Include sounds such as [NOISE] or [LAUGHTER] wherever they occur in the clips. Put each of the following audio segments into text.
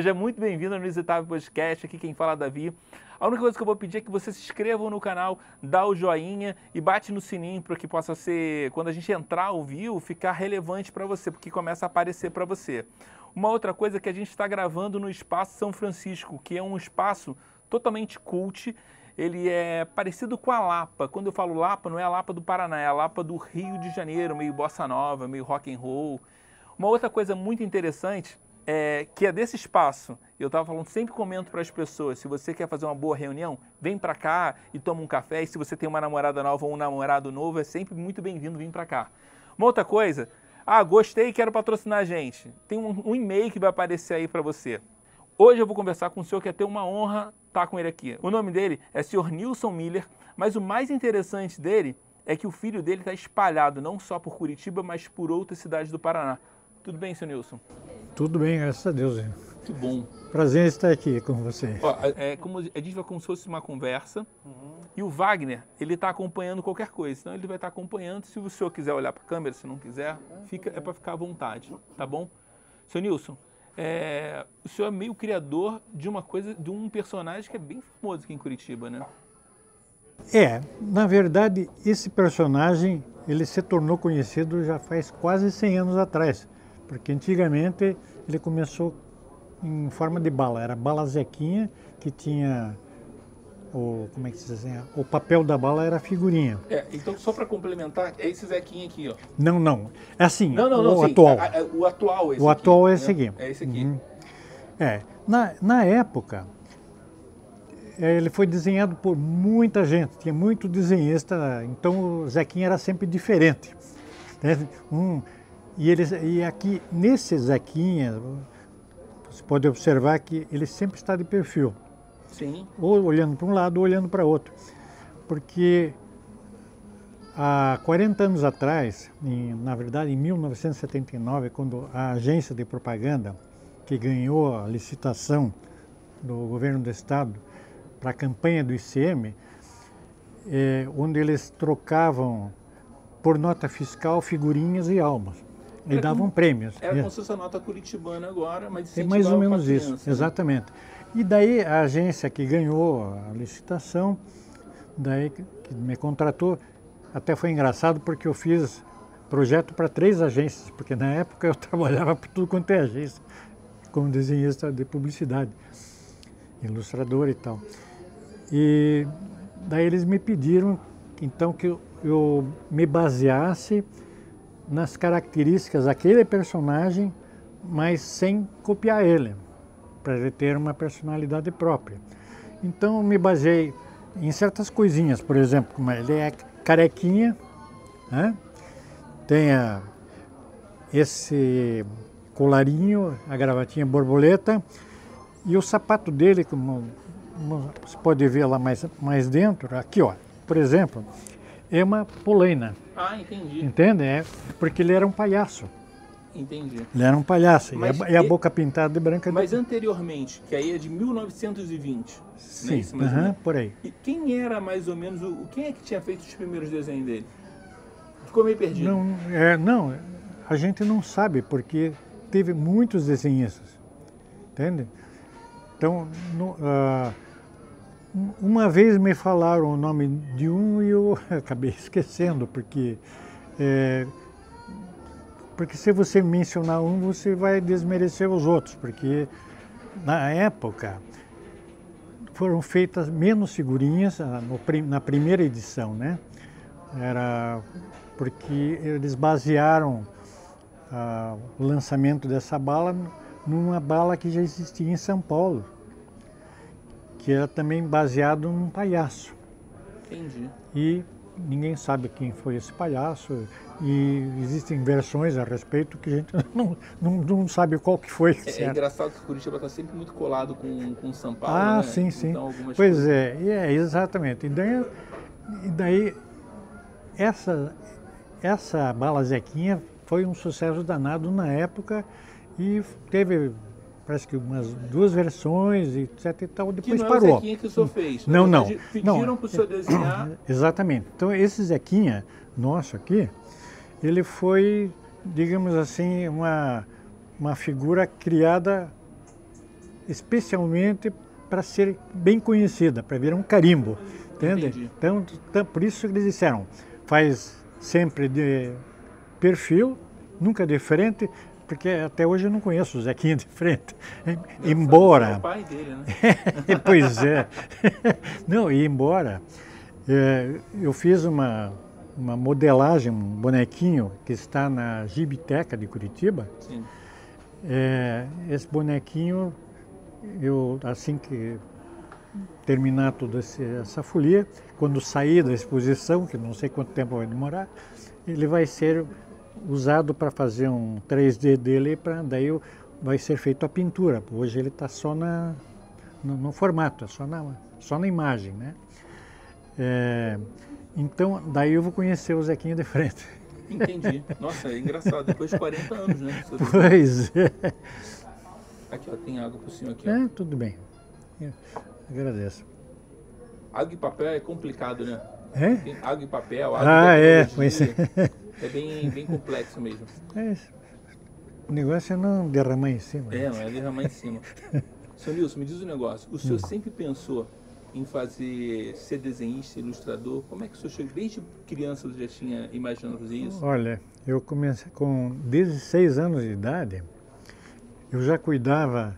Seja muito bem-vindo ao Inusitável Podcast, aqui quem fala é Davi. A única coisa que eu vou pedir é que vocês se inscrevam no canal, dá o joinha e bate no sininho para que possa ser, quando a gente entrar ao vivo, ficar relevante para você, porque começa a aparecer para você. Uma outra coisa é que a gente está gravando no Espaço São Francisco, que é um espaço totalmente cult, ele é parecido com a Lapa. Quando eu falo Lapa, não é a Lapa do Paraná, é a Lapa do Rio de Janeiro, meio bossa nova, meio rock and roll. Uma outra coisa muito interessante é, que é desse espaço. Eu estava falando, sempre comento para as pessoas, se você quer fazer uma boa reunião, vem para cá e toma um café. E se você tem uma namorada nova ou um namorado novo, é sempre muito bem-vindo vir para cá. Uma outra coisa, ah, gostei quero patrocinar a gente. Tem um, um e-mail que vai aparecer aí para você. Hoje eu vou conversar com o senhor que é ter uma honra estar com ele aqui. O nome dele é Sr. Nilson Miller, mas o mais interessante dele é que o filho dele está espalhado não só por Curitiba, mas por outras cidades do Paraná. Tudo bem, senhor Nilson? Tudo bem, graças a Deus. Que bom. Prazer estar aqui com você. Ó, é, como, a gente vai como se fosse uma conversa uhum. e o Wagner, ele está acompanhando qualquer coisa. Então ele vai estar tá acompanhando. Se o senhor quiser olhar para a câmera, se não quiser, fica, é para ficar à vontade, tá bom? Seu Nilson, é, o senhor é meio criador de uma coisa, de um personagem que é bem famoso aqui em Curitiba, né? É, na verdade, esse personagem ele se tornou conhecido já faz quase 100 anos atrás, porque antigamente ele começou em forma de bala, era bala Zequinha, que tinha o como é que se diz assim, o papel da bala era figurinha. É, então só para complementar, é esse Zequinha aqui, ó. Não, não, é assim, não, não, não, o sim, atual. A, a, o atual, esse O aqui, atual é esse aqui. É esse aqui. Uhum. É, na, na época, é, ele foi desenhado por muita gente, tinha muito desenhista, então o Zequinha era sempre diferente. Um, e, ele, e aqui, nesse Zequinha, você pode observar que ele sempre está de perfil. Sim. Ou olhando para um lado ou olhando para outro. Porque há 40 anos atrás, em, na verdade em 1979, quando a agência de propaganda que ganhou a licitação do governo do estado para a campanha do ICM, é, onde eles trocavam por nota fiscal figurinhas e almas. E é davam como, prêmios. Era como se fosse a nota curitibana agora, mas É mais ou menos isso, né? exatamente. E daí a agência que ganhou a licitação, daí que me contratou, até foi engraçado porque eu fiz projeto para três agências, porque na época eu [LAUGHS] trabalhava por tudo quanto é agência, como desenhista de publicidade, ilustrador e tal. E daí eles me pediram então que eu, eu me baseasse nas características daquele personagem, mas sem copiar ele, para ele ter uma personalidade própria. Então me baseei em certas coisinhas, por exemplo, como ele é carequinha, né? tem a, esse colarinho, a gravatinha borboleta e o sapato dele, como você pode ver lá mais, mais dentro, aqui ó, por exemplo, é uma polaina. Ah, entendi. Entende? É porque ele era um palhaço. Entendi. Ele era um palhaço. Mas e, a, e a boca pintada de branca. Mas de... anteriormente, que aí é de 1920. Sim, é isso, uh -huh, por aí. E quem era mais ou menos o. Quem é que tinha feito os primeiros desenhos dele? Ficou meio perdido. Não, é, não a gente não sabe, porque teve muitos desenhistas. Entende? Então, no, uh, uma vez me falaram o nome de um e eu [LAUGHS] acabei esquecendo, porque, é, porque se você mencionar um, você vai desmerecer os outros, porque na época foram feitas menos figurinhas ah, na primeira edição, né? Era porque eles basearam ah, o lançamento dessa bala numa bala que já existia em São Paulo que era também baseado num palhaço. Entendi. E ninguém sabe quem foi esse palhaço e existem versões a respeito que a gente [LAUGHS] não, não, não sabe qual que foi. É, é engraçado que Curitiba está sempre muito colado com, com São Paulo, Ah, né? sim, sim. Então, pois coisas... é, é, exatamente. E daí, e daí essa, essa bala Zequinha foi um sucesso danado na época e teve parece que umas duas versões etc e tal, depois que não parou. É o Zequinha que o senhor fez. Não, não. Pediram para o senhor desenhar. [COUGHS] Exatamente. Então esse Zequinha nosso aqui, ele foi, digamos assim, uma, uma figura criada especialmente para ser bem conhecida, para virar um carimbo. Entende? Então, então, por isso que eles disseram, faz sempre de perfil, nunca de frente, porque até hoje eu não conheço o Zequinha de frente. [LAUGHS] embora. É o pai dele, né? [LAUGHS] pois é. não, e embora é, eu fiz uma, uma modelagem, um bonequinho que está na Gibiteca de Curitiba. Sim. É, esse bonequinho, eu assim que terminar toda essa folia, quando sair da exposição, que não sei quanto tempo vai demorar, ele vai ser usado para fazer um 3D dele, para daí vai ser feito a pintura. Hoje ele está só na, no, no, formato, é só na, só na imagem, né? É, então, daí eu vou conhecer o Zequinha de frente. Entendi. Nossa, é engraçado, depois de 40 anos, né? [LAUGHS] Pois é. Aqui, ó, tem água pro senhor aqui. Ó. É, tudo bem. Eu agradeço. Água e papel é complicado, né? É? Tem água e papel, água ah, é, pois é. [LAUGHS] É bem, bem complexo mesmo. É, o negócio é não derramar em cima. É, não é derramar em cima. [LAUGHS] Seu Nilson, me diz um negócio. O senhor hum. sempre pensou em fazer, ser desenhista, ilustrador? Como é que o senhor chegou? Desde criança você já tinha imaginado fazer isso? Olha, eu comecei com 16 anos de idade, eu já cuidava,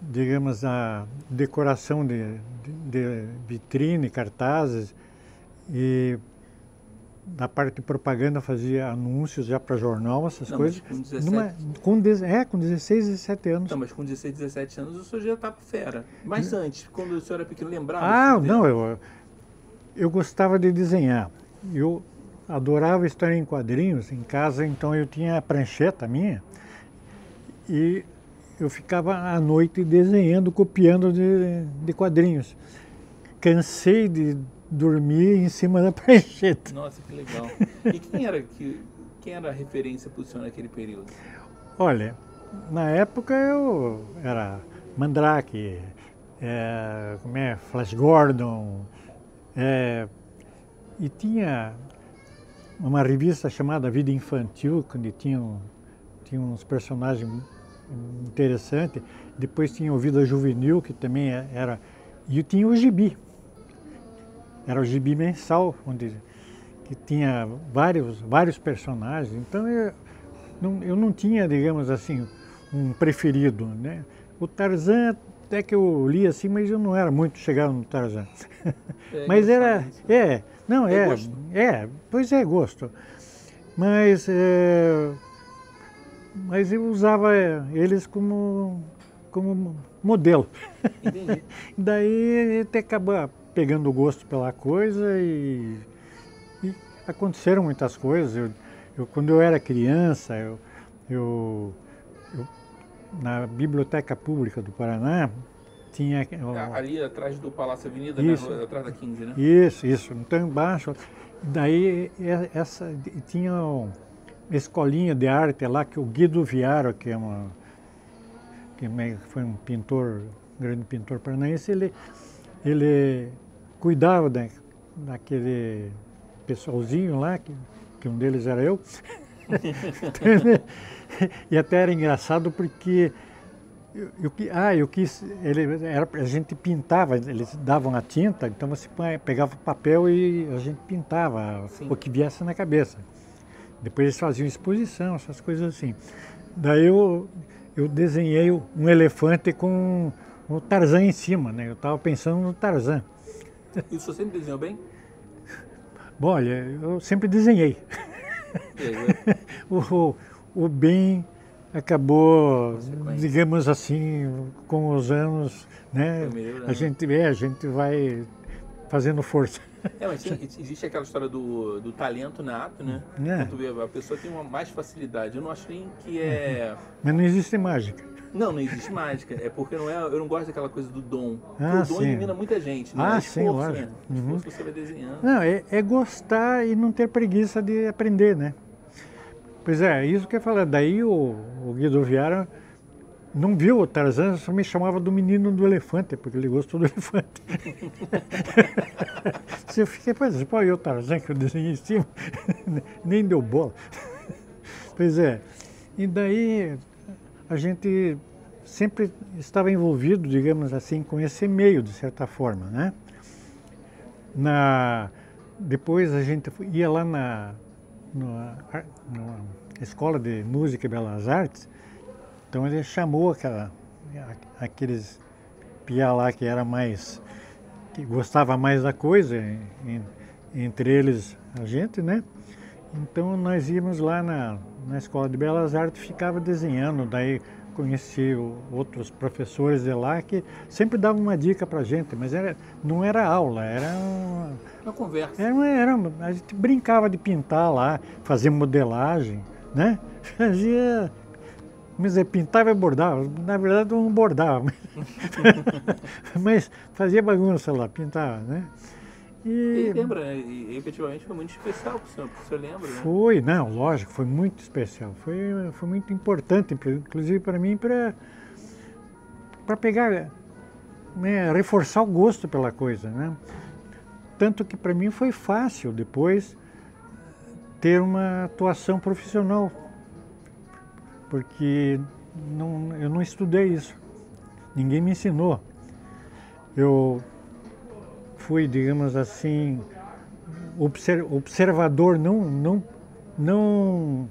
digamos, da decoração de, de, de vitrine, cartazes e da parte de propaganda fazia anúncios já para jornal, essas não, coisas. com 17... Numa, com de, é, com 16, 17 anos. Não, mas com 16, 17 anos o senhor já estava fera. Mas antes, quando o senhor era pequeno, lembrava? Ah, não, eu, eu gostava de desenhar. Eu adorava estar em quadrinhos em casa, então eu tinha a prancheta minha e eu ficava à noite desenhando, copiando de, de quadrinhos. Cansei de dormir em cima da [LAUGHS] prancheta. Nossa, que legal. E quem era, que, quem era a referência para o senhor naquele período? Olha, na época eu era Mandrake, é, como é, Flash Gordon, é, e tinha uma revista chamada Vida Infantil, onde tinha, tinha uns personagens interessantes. Depois tinha o Vida Juvenil, que também era. E tinha o Gibi, era o gibi mensal, onde que tinha vários, vários personagens. Então eu não, eu não tinha, digamos assim, um preferido. Né? O Tarzan até que eu li assim, mas eu não era muito chegado no Tarzan. É, [LAUGHS] mas era. É, não, é. É, é, pois é, gosto. Mas, é, mas eu usava eles como, como modelo. Entendi. [LAUGHS] Daí até acabar pegando gosto pela coisa e, e aconteceram muitas coisas. Eu, eu, quando eu era criança, eu, eu, eu, na Biblioteca Pública do Paraná, tinha... Ali atrás do Palácio Avenida, né? isso, né? atrás da 15, né? Isso, isso. Então embaixo, daí essa, tinha uma escolinha de arte lá que o Guido Viaro, que é uma que foi um pintor, um grande pintor paranaense, ele, ele cuidava da, daquele pessoalzinho lá, que, que um deles era eu. [LAUGHS] e até era engraçado porque eu, eu, ah, eu quis, ele, era, a gente pintava, eles davam a tinta, então você pegava papel e a gente pintava Sim. o que viesse na cabeça. Depois eles faziam exposição, essas coisas assim. Daí eu, eu desenhei um elefante com o Tarzan em cima, né? Eu estava pensando no Tarzan. E o senhor sempre desenhou bem? Bom, olha, eu sempre desenhei. [LAUGHS] o, o bem acabou, digamos assim, com os anos, né? Melhor, a gente é, a gente vai fazendo força. [LAUGHS] É, mas existe aquela história do, do talento nato, né? É. a pessoa tem uma mais facilidade. Eu não acho nem que é. Mas não existe mágica. Não, não existe mágica. É porque não é, eu não gosto daquela coisa do dom. Ah, o dom sim. elimina muita gente. Né? Ah, é sim, lógico. Né? Uhum. você vai desenhando. Não, é, é, gostar e não ter preguiça de aprender, né? Pois é, isso que eu falar. Daí o, o Guido Viara não viu o Tarzan, só me chamava do menino do elefante, porque ele gostou do [LAUGHS] elefante. eu fiquei, pois, pô, e o Tarzan que eu desenhei em cima, [LAUGHS] nem deu bola. pois é, e daí a gente sempre estava envolvido, digamos assim, com esse meio, de certa forma, né? Na, depois a gente ia lá na, na, na Escola de Música e Belas Artes, então ele chamou aquela, aqueles pia lá que era mais, que gostava mais da coisa, entre eles a gente, né? Então nós íamos lá na, na Escola de Belas Artes, ficava desenhando, daí conheci outros professores de lá que sempre davam uma dica para gente, mas era, não era aula, era uma, uma conversa. Era, era, a gente brincava de pintar lá, fazia modelagem, né? [LAUGHS] Fazia. Mas pintava e bordava. Na verdade não bordava, mas, [LAUGHS] mas fazia bagunça lá, pintava, né? E, e lembra? E efetivamente foi muito especial para o senhor, o senhor lembra, né? Foi, não, lógico, foi muito especial. Foi, foi muito importante, inclusive para mim, para pegar, né, reforçar o gosto pela coisa, né? Tanto que para mim foi fácil depois ter uma atuação profissional, porque não, eu não estudei isso, ninguém me ensinou. Eu fui, digamos assim, observador, não, não, não,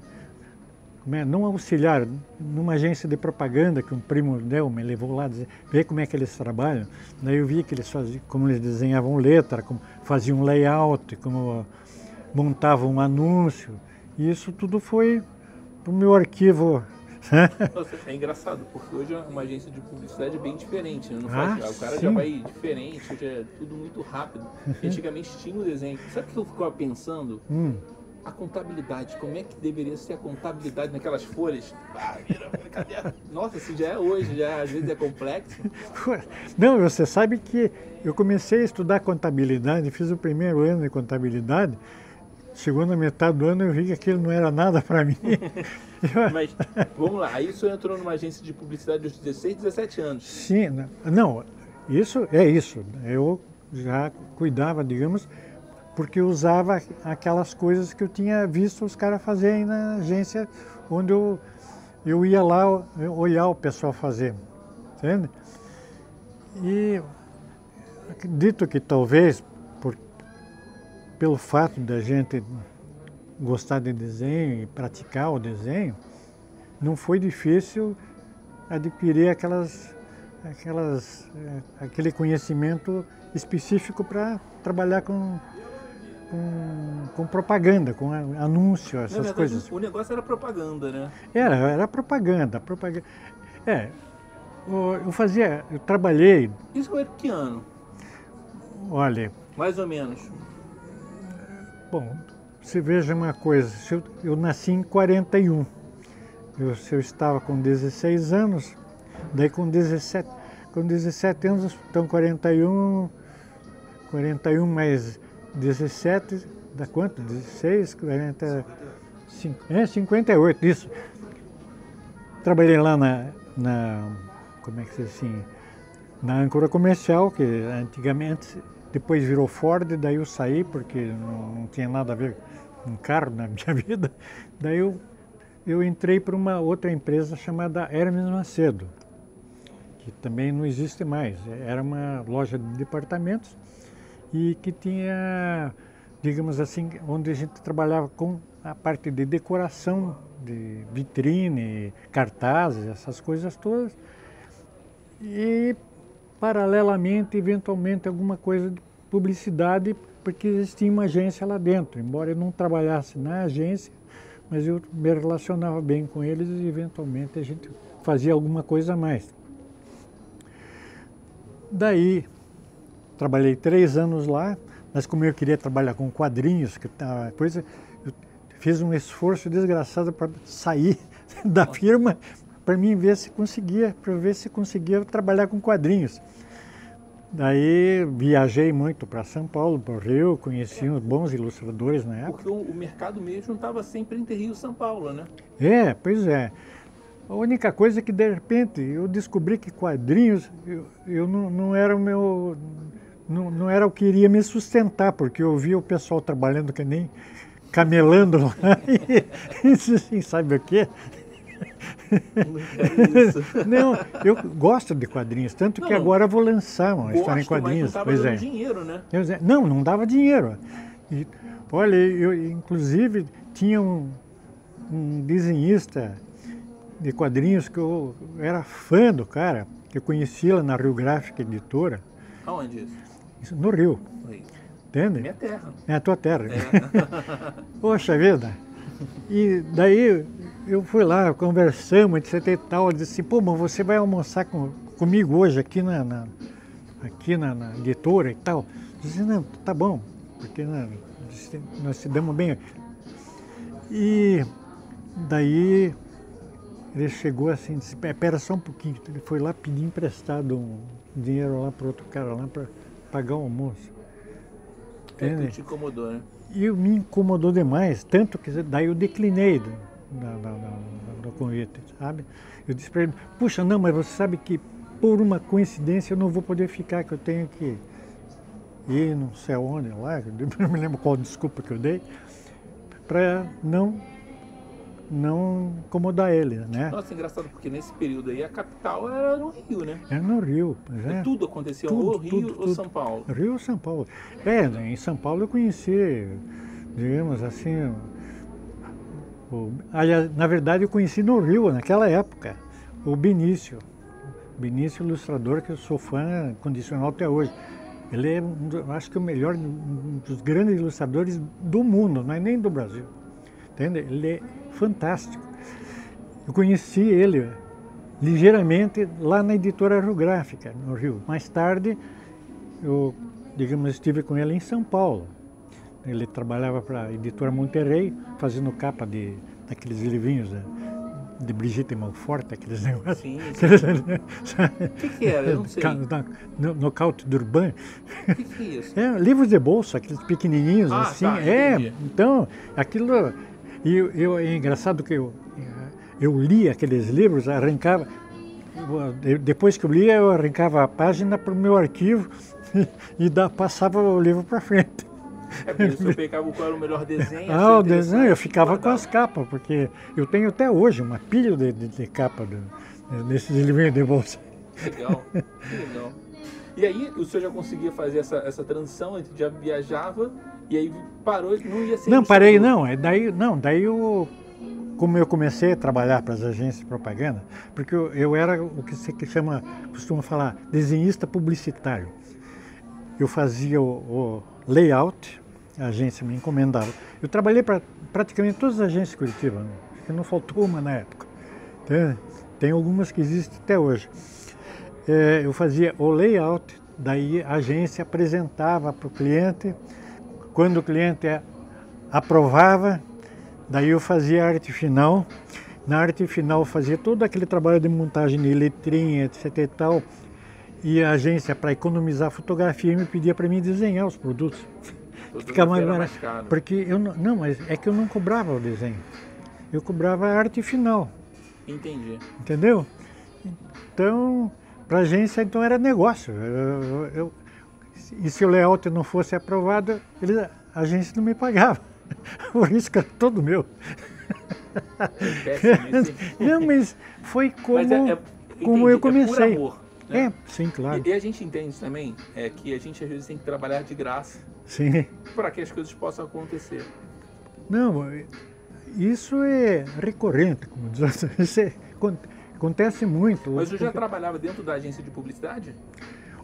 é, não auxiliar numa agência de propaganda que um primo deu, me levou lá dizer, ver como é que eles trabalham. Daí eu vi que eles faziam, como eles desenhavam letra, como faziam layout, como montavam um anúncio. E isso tudo foi para o meu arquivo [LAUGHS] Nossa, é engraçado, porque hoje é uma agência de publicidade bem diferente, né? Não faz, ah, o cara sim. já vai diferente, hoje é tudo muito rápido. [LAUGHS] Antigamente tinha o desenho. Sabe o que eu ficava pensando? Hum. A contabilidade, como é que deveria ser a contabilidade naquelas folhas? Ah, [LAUGHS] Nossa, se já é hoje, já às vezes é complexo. Não, você sabe que eu comecei a estudar contabilidade, fiz o primeiro ano de contabilidade, segunda metade do ano eu vi que aquilo não era nada para mim. [LAUGHS] Mas, vamos lá, aí o senhor entrou numa agência de publicidade aos 16, 17 anos. Sim, não, isso é isso. Eu já cuidava, digamos, porque usava aquelas coisas que eu tinha visto os caras fazerem na agência onde eu, eu ia lá olhar o pessoal fazer, entende? E acredito que talvez pelo fato da gente gostar de desenho e praticar o desenho, não foi difícil adquirir aquelas, aquelas, eh, aquele conhecimento específico para trabalhar com, com, com, propaganda, com anúncio, essas verdade, coisas. O negócio era propaganda, né? Era, era propaganda. propaganda. É, eu fazia, eu trabalhei. Isso foi que ano? Olha. Mais ou menos. Bom, você veja uma coisa, eu, eu, nasci em 41, eu, eu estava com 16 anos, daí com 17, com 17 anos, então 41, 41 mais 17, dá quanto? 16, 40, 5, é, 58, isso. Trabalhei lá na, na como é que se assim, na âncora comercial, que antigamente, depois virou Ford, daí eu saí porque não, não tinha nada a ver um carro na [LAUGHS] minha vida. Daí eu, eu entrei para uma outra empresa chamada Hermes Macedo, que também não existe mais. Era uma loja de departamentos e que tinha, digamos assim, onde a gente trabalhava com a parte de decoração, de vitrine, cartazes, essas coisas todas. E paralelamente, eventualmente, alguma coisa de publicidade porque existia uma agência lá dentro. Embora eu não trabalhasse na agência, mas eu me relacionava bem com eles e eventualmente a gente fazia alguma coisa a mais. Daí, trabalhei três anos lá, mas como eu queria trabalhar com quadrinhos, que coisa, eu fiz um esforço desgraçado para sair [LAUGHS] da firma para mim ver se conseguia, para ver se conseguia trabalhar com quadrinhos. Daí viajei muito para São Paulo, para o Rio, conheci uns bons ilustradores na época. Porque o, o mercado mesmo estava sempre entre Rio e São Paulo, né? É, pois é. A única coisa é que de repente eu descobri que quadrinhos eu, eu não, não era o meu. Não, não era o que iria me sustentar, porque eu via o pessoal trabalhando que nem camelando lá [LAUGHS] e, e assim, sabe o quê? [LAUGHS] Não eu gosto de quadrinhos, tanto Não, que agora vou lançar uma Gosto, história em quadrinhos. Mas não pois é. dinheiro, né? Eu não, não dava dinheiro. E, olha, eu inclusive tinha um, um desenhista de quadrinhos que eu era fã do cara, que eu conhecia lá na Rio Gráfica Editora, Aonde isso? isso no Rio, Aí. entende? Minha terra. É a tua terra. É. [LAUGHS] Poxa vida. E daí eu fui lá, conversamos, etc e tal. Eu disse assim, pô, mas você vai almoçar com, comigo hoje aqui na, na- aqui na, na editora e tal. Eu disse, não, tá bom, porque né, nós se damos bem. E daí ele chegou assim, disse, "Pé, pera só um pouquinho. Ele foi lá pedir emprestado um dinheiro lá para outro cara lá para pagar o almoço. É te incomodou, né? E me incomodou demais, tanto que daí eu declinei da- da- da- sabe? Eu disse para ele, puxa, não, mas você sabe que por uma coincidência eu não vou poder ficar, que eu tenho que ir não sei aonde lá, eu [LAUGHS] não me lembro qual desculpa que eu dei, para não, não incomodar ele, né? Nossa, engraçado, porque nesse período aí a capital era no Rio, né? É no Rio, é. Tudo acontecia Tudo, ou Rio tudo, ou tudo. São Paulo. Rio ou São Paulo? É, em São Paulo eu conheci, digamos assim, o, aliás, na verdade eu conheci no Rio, naquela época, o Benício. Benício, ilustrador, que eu sou fã condicional até hoje. Ele é, acho que o melhor, um dos grandes ilustradores do mundo, não é nem do Brasil. Entende? Ele é fantástico. Eu conheci ele ligeiramente lá na editora Rio Gráfica, no Rio. Mais tarde, eu, digamos, estive com ele em São Paulo. Ele trabalhava para a editora Monterrey, fazendo capa de daqueles livrinhos né, de Brigitte Malfort, aqueles negócios. Sim, [LAUGHS] sim. O que, que era? Eu não sei. No, nocaute do Urban. O que, que é isso? [LAUGHS] É, livros de bolsa, aqueles pequenininhos Ah, assim. tá, é, entendi. então, aquilo. E eu, eu- é engraçado que eu, eu li aqueles livros, arrancava. Depois que eu lia, eu arrancava a página para o meu arquivo [LAUGHS] e da, passava o livro para frente. É por isso que eu pegava qual era o melhor desenho. Ah, o desenho, eu ficava com as capas, porque eu tenho até hoje uma pilha de, de, de capa do- desses livrinhos de bolsa. Legal, que legal. E aí, o senhor já conseguia fazer essa, essa transição, ele já viajava e aí parou, não ia ser Não, parei não. É daí, não, daí eu, como eu comecei a trabalhar para as agências de propaganda, porque eu, eu era o que se chama, costuma falar, desenhista publicitário. Eu fazia o, o layout, a agência me encomendava. Eu trabalhei para praticamente todas as agências de Curitiba, né? acho que não faltou uma na época. Tem, tem algumas que existem até hoje. É, eu fazia o layout, daí a agência apresentava para o cliente. Quando o cliente aprovava, daí eu fazia a arte final. Na arte final eu fazia todo aquele trabalho de montagem de letrinha, etc e tal. E a agência, para economizar fotografia, me pedia para mim desenhar os produtos. Todas Ficava mais barato. caro. Porque eu não, não, mas é que eu não cobrava o desenho. Eu cobrava a arte final. Entendi. Entendeu? Então, para a agência, então era negócio. Eu- eu- e se o layout não fosse aprovado, ele- a agência não me pagava. [LAUGHS] O risco era todo meu. Péssimo? [LAUGHS] Não, mas foi como, Mas é- é- como entendi, eu comecei. É amor. né? É, sim, claro. E, e a gente entende também é, que a gente às vezes tem que trabalhar de graça Sim. para que as coisas possam acontecer. Não, isso é recorrente, como diz. [LAUGHS] Isso é- acon- acontece muito. Mas eu já Porque- trabalhava dentro da agência de publicidade?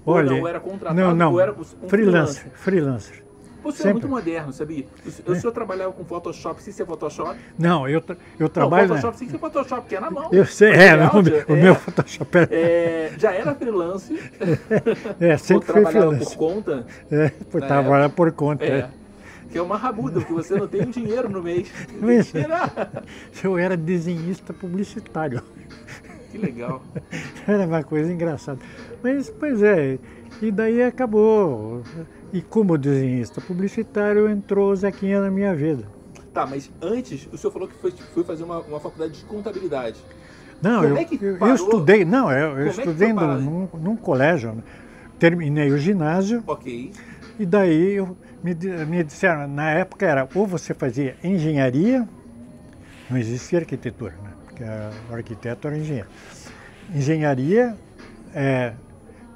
Ou Olha, não, era contratado, não, não, ou era um freelancer, freelancer. O senhor é muito moderno, sabia? O senhor, o senhor trabalhava com Photoshop sem ser Photoshop? Não, eu, tra- eu Não, trabalho... Photoshop sem ser Photoshop, que é na mão. Eu sei, é, o meu, o é, meu Photoshop é, é, já era freelance, [LAUGHS] é sempre foi freelance. por conta, É, por na trabalhar por conta. é, é. que é uma rabuda, porque você não tem um dinheiro no mês. [LAUGHS] Mas-. Eu era desenhista publicitário. Que legal. [LAUGHS] Era uma coisa engraçada. Mas, pois é, e daí acabou. E como desenhista publicitário, entrou o Zequinha na minha vida. Tá, mas antes, o senhor falou que foi, foi fazer uma, uma faculdade de contabilidade. Não, eu, é eu- estudei, não, eu, eu é estudei foi num, num, colégio. Terminei o ginásio Ok. e daí eu, me, me disseram, na época era ou você fazia engenharia, não existia arquitetura, né? que é, o arquiteto era engenheiro. Engenharia é,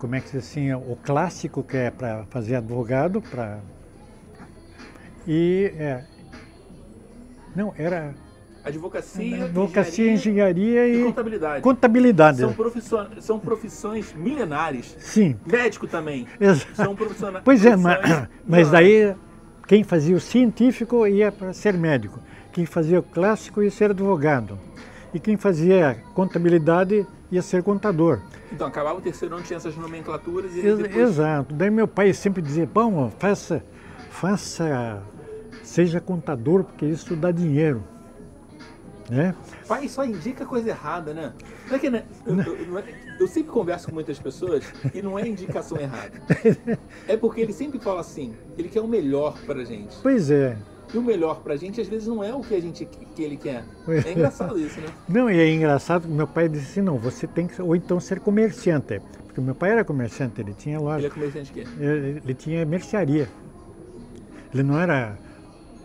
como é que se assim, o clássico que é para fazer advogado, para e é, não era Advocacia, advocacia engenharia, engenharia e, e, contabilidade. Contabilidade. São, profissões, são profissões milenares. Sim. Médico também. Exato. São profissionais. [LAUGHS] Pois é, [COUGHS] mas, mas daí quem fazia o científico ia para ser médico. Quem fazia o clássico ia ser advogado. E quem fazia contabilidade ia ser contador. Então, acabava o terceiro ano, tinha essas nomenclaturas e Ex depois... Exato. Daí meu pai sempre dizia, bom, faça, faça, seja contador, porque isso dá dinheiro. Né? Pai só indica coisa errada, né? Não é que, né? Eu, eu, é, eu, sempre converso com muitas pessoas e não é indicação errada. [LAUGHS] É porque ele sempre fala assim, ele quer o melhor pra gente. Pois é. E o melhor pra gente às vezes não é o que a gente que ele quer. É engraçado isso, né? [LAUGHS] Não, e é engraçado que meu pai disse assim, não, você tem que ou então ser comerciante. Porque meu pai era comerciante, ele tinha loja. Ele é comerciante de quê? Ele, ele tinha mercearia. Ele não era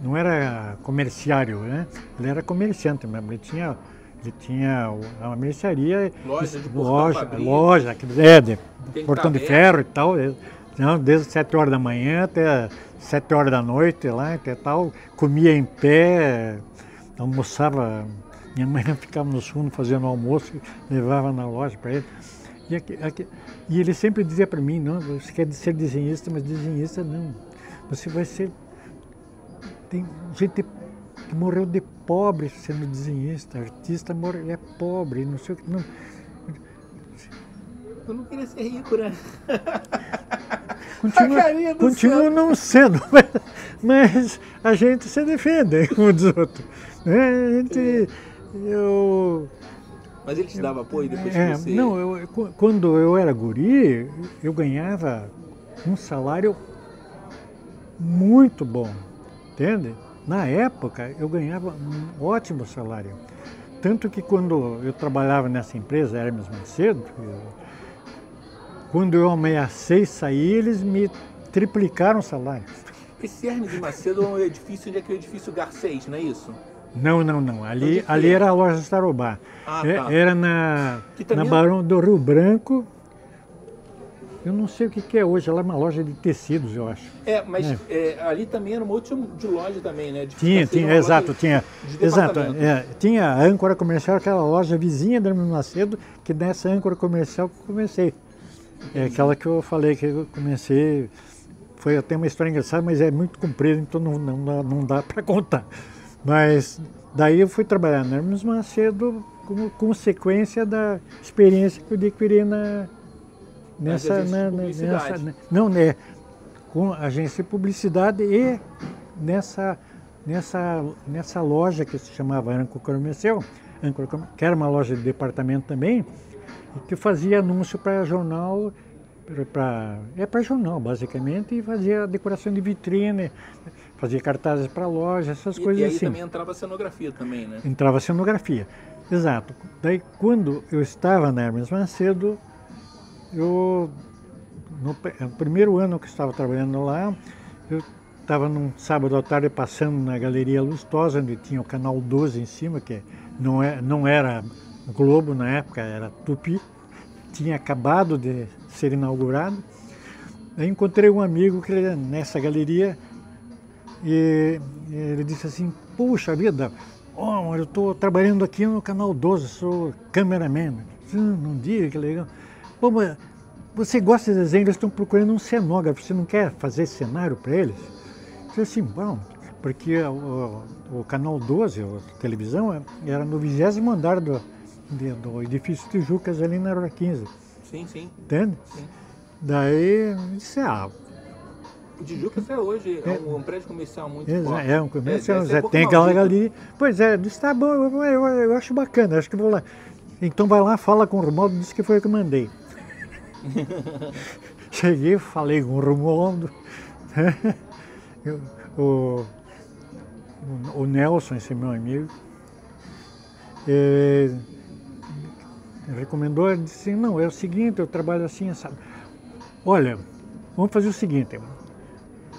não era comerciário, né? Ele era comerciante mesmo. Ele tinha, ele tinha uma mercearia, loja, de loja, loja, é, de portão de ferro e tal. Não, desde sete horas da manhã até sete horas da noite lá, até tal, comia em pé, almoçava, minha mãe [LAUGHS] ficava no fundo fazendo almoço, levava na loja para ele. E, aqui, aqui, e ele sempre dizia para mim, não, você quer ser desenhista, mas desenhista não. Você vai ser tem gente que morreu de pobre sendo desenhista, artista é pobre, não sei o que. Não. Eu não queria ser rico, né? [LAUGHS] Continua, continua não sendo, [LAUGHS] mas, mas, a gente se defende [LAUGHS] um dos outros. Né? A gente. Eu, mas ele te dava apoio depois é, que você... Não, eu, quando eu era guri, eu ganhava um salário muito bom. Entende? Na época eu ganhava um ótimo salário. Tanto que quando eu trabalhava nessa empresa, Hermes Macedo, eu, quando eu ameacei sair, eles me triplicaram o salário. Esse Hermes de Macedo é um edifício onde é que é o edifício Garcês, não é isso? Não, não, não. Ali, ali era a loja Starobá. Ah, é, tá. Era na, na é Barão do Rio Branco, eu não sei o que, que é hoje, ela é uma loja de tecidos, eu acho. É, mas é. É, ali também era uma outra de loja também, né? De tinha, tinha, exato, tinha. De exato, é, tinha a âncora comercial, aquela loja vizinha da Hermes Macedo, que nessa âncora comercial que eu comecei. É aquela que eu falei que eu comecei, foi até uma história engraçada, mas é muito comprida, então não, não, dá, não dá para contar. Mas daí eu fui trabalhar na Hermes Macedo como consequência da experiência que eu adquiri na, nessa, na, nessa não né com agência de publicidade e nessa nessa nessa loja que se chamava Anco Comercial, que era uma loja de departamento também, que fazia anúncio para jornal para é para jornal basicamente e fazia decoração de vitrine fazia cartazes para loja essas e, coisas e aí assim. também entrava cenografia também né? Entrava cenografia exato. Daí quando eu estava na Hermes Macedo eu, no, no primeiro ano que estava trabalhando lá, eu estava num sábado à tarde passando na Galeria Lustosa, onde tinha o canal 12 em cima, que não, é, não era Globo na época, era Tupi, tinha acabado de ser inaugurado. Aí encontrei um amigo que nessa galeria e ele disse assim, puxa vida, oh, eu estou trabalhando aqui no canal 12, sou cameraman. Não diga que legal. Pô, mas você gosta de desenho, eles estão procurando um cenógrafo, você não quer fazer cenário para eles? Eu falei assim, bom, porque o, o, Canal 12, a televisão, era no vigésimo andar do, do edifício Tijucas, ali na Rua 15. Sim, sim. Entende? Sim. Daí, disse, ah... O Tijucas é hoje é, um, um prédio comercial muito é, forte. É, um comercial, é, tem aquela ali. Pois é, disse, tá bom, eu, eu, eu, acho bacana, acho que vou lá. Então vai lá, fala com o Romualdo, disse que foi eu que mandei. [LAUGHS] Cheguei, falei com o Romualdo, [LAUGHS] o, o Nelson, esse meu amigo, e, recomendou, ele disse, não, é o seguinte, eu trabalho assim, sabe? Olha, vamos fazer o seguinte,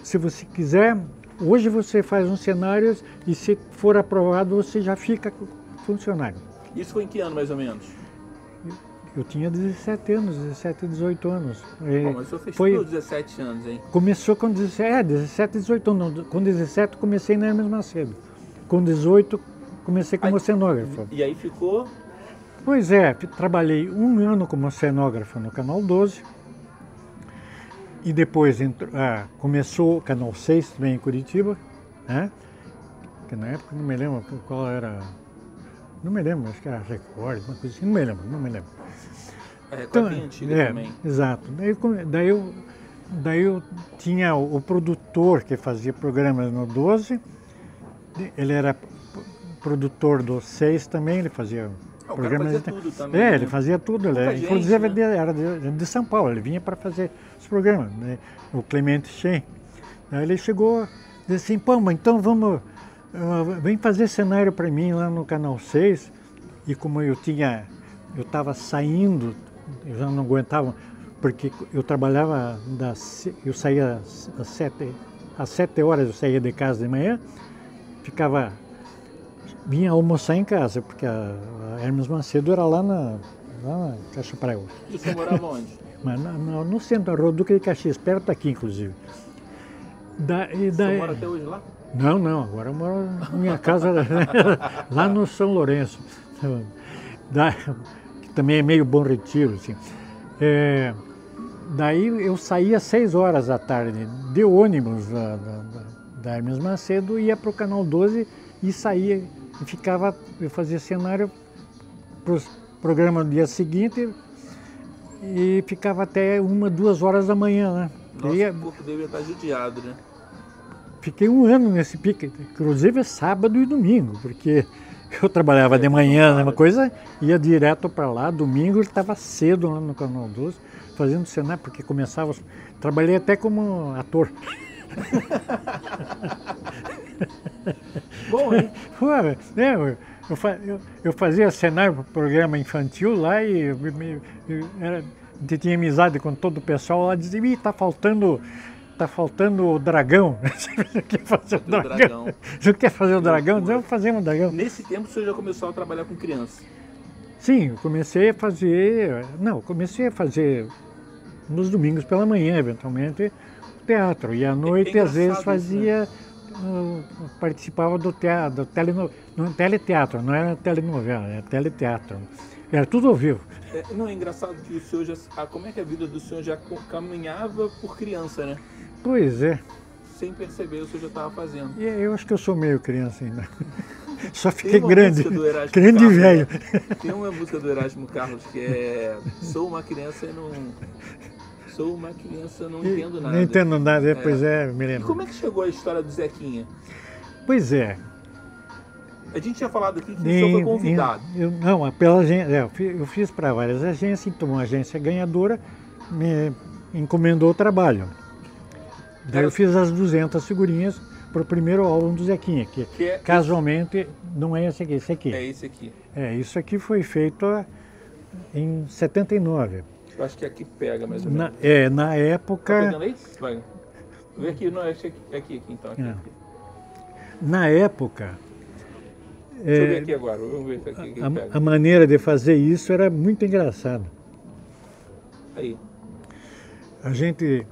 se você quiser, hoje você faz um cenário e se for aprovado você já fica funcionário. Isso foi em que ano, mais ou menos? Eu tinha 17 anos, 17, 18 anos. Bom, mas fez foi... tudo 17 anos, hein? Começou com 17, é, 17, 18 anos. Com 17 comecei na Hermes Macedo. Com 18 comecei como aí, cenógrafo. E aí ficou? Pois é, trabalhei um ano como cenógrafo no Canal 12. E depois entrou, ah, começou o Canal 6 também em Curitiba, né? Que na época não me lembro qual era. Não me lembro, acho que era Record, uma coisa assim, não me lembro, não me lembro. É, então, antiga é, também. Exato. Daí, daí, eu, daí eu tinha o, o, produtor que fazia programas no 12, ele era produtor do 6 também, ele fazia o programas. Fazia tudo também, é, né? ele fazia tudo. Ele, gente, inclusive né? era de, de, São Paulo, ele vinha para fazer os programas, né? o Clemente Shen. Aí ele chegou e disse assim, pô, mas então vamos, uh, vem fazer cenário para mim lá no Canal 6. E como eu tinha, eu estava saindo eu já não aguentava, porque eu trabalhava, das, eu saía às sete, às sete horas eu saía de casa de manhã, ficava, vinha almoçar em casa, porque a, a Hermes Macedo era lá na, lá na Caixa Praia. E você morava onde? Mas no, no centro, da Rua Duque de Caxias, perto daqui, inclusive. Da, e da, você mora até hoje lá? Não, não, agora eu moro na minha casa [LAUGHS] lá no São Lourenço. Da, também é meio bom retiro. Assim. É, daí eu saía às seis horas da tarde de ônibus da, da, da Hermes Macedo, ia para o Canal 12 e saía e ficava, eu fazia cenário para o programa no dia seguinte e ficava até uma, duas horas da manhã, né? Nossa, ia, o corpo dele estar judiado, né? Fiquei um ano nesse pique, inclusive sábado e domingo, porque [LAUGHS] eu trabalhava de manhã, uma coisa, ia direto para lá, domingo estava cedo lá no Canal 12, fazendo cenário, porque começava. Trabalhei até como ator. [LAUGHS] Bom, hein? Pô, é, eu, eu, eu, fazia cenário para o programa infantil lá e eu, eu, eu era, tinha amizade com todo o pessoal lá, dizia, ih, tá faltando tá faltando o dragão. [LAUGHS] Você quer fazer o dragão? dragão. Você quer fazer o dragão? Então fazemos o dragão. Nesse tempo você já começou a trabalhar com crianças? Sim, eu comecei a fazer. Não, comecei a fazer nos domingos pela manhã, eventualmente, teatro. E à noite, é às vezes, fazia. Isso, né? Uh, participava do teatro, do teleno, no, teleteatro, não era telenovela, era teleteatro. Era tudo ao vivo. É, não, é engraçado que o senhor já. Ah, como é que a vida do senhor já caminhava por criança, né? Pois é. Sem perceber, o senhor já estava fazendo. E eu acho que eu sou meio criança ainda. [LAUGHS] Só fiquei grande. Grande e velho. Tem uma música do Erasmo Carlos que é Sou uma criança e não. Sou uma criança, não entendo nada. Não entendo nada, é, pois é, me lembro. E como é que chegou a história do Zequinha? Pois é. A gente tinha falado aqui que o senhor foi convidado. Eu, não, pela agência, é, eu fiz para várias agências, então uma agência ganhadora me encomendou o trabalho. Daí eu fiz as 200 figurinhas para o primeiro álbum do Zequinha, que, que é casualmente esse... não é esse aqui, esse aqui. É esse aqui. É, isso aqui foi feito em 79. Eu acho que aqui pega mais ou menos. Na, é, na época... Tá pegando aí? Vai. Vê aqui, não, é aqui, aqui, então. Aqui, é. aqui. Na época... Deixa é, eu ver aqui agora, vamos ver aqui, aqui a, a maneira de fazer isso era muito engraçada. Aí. A gente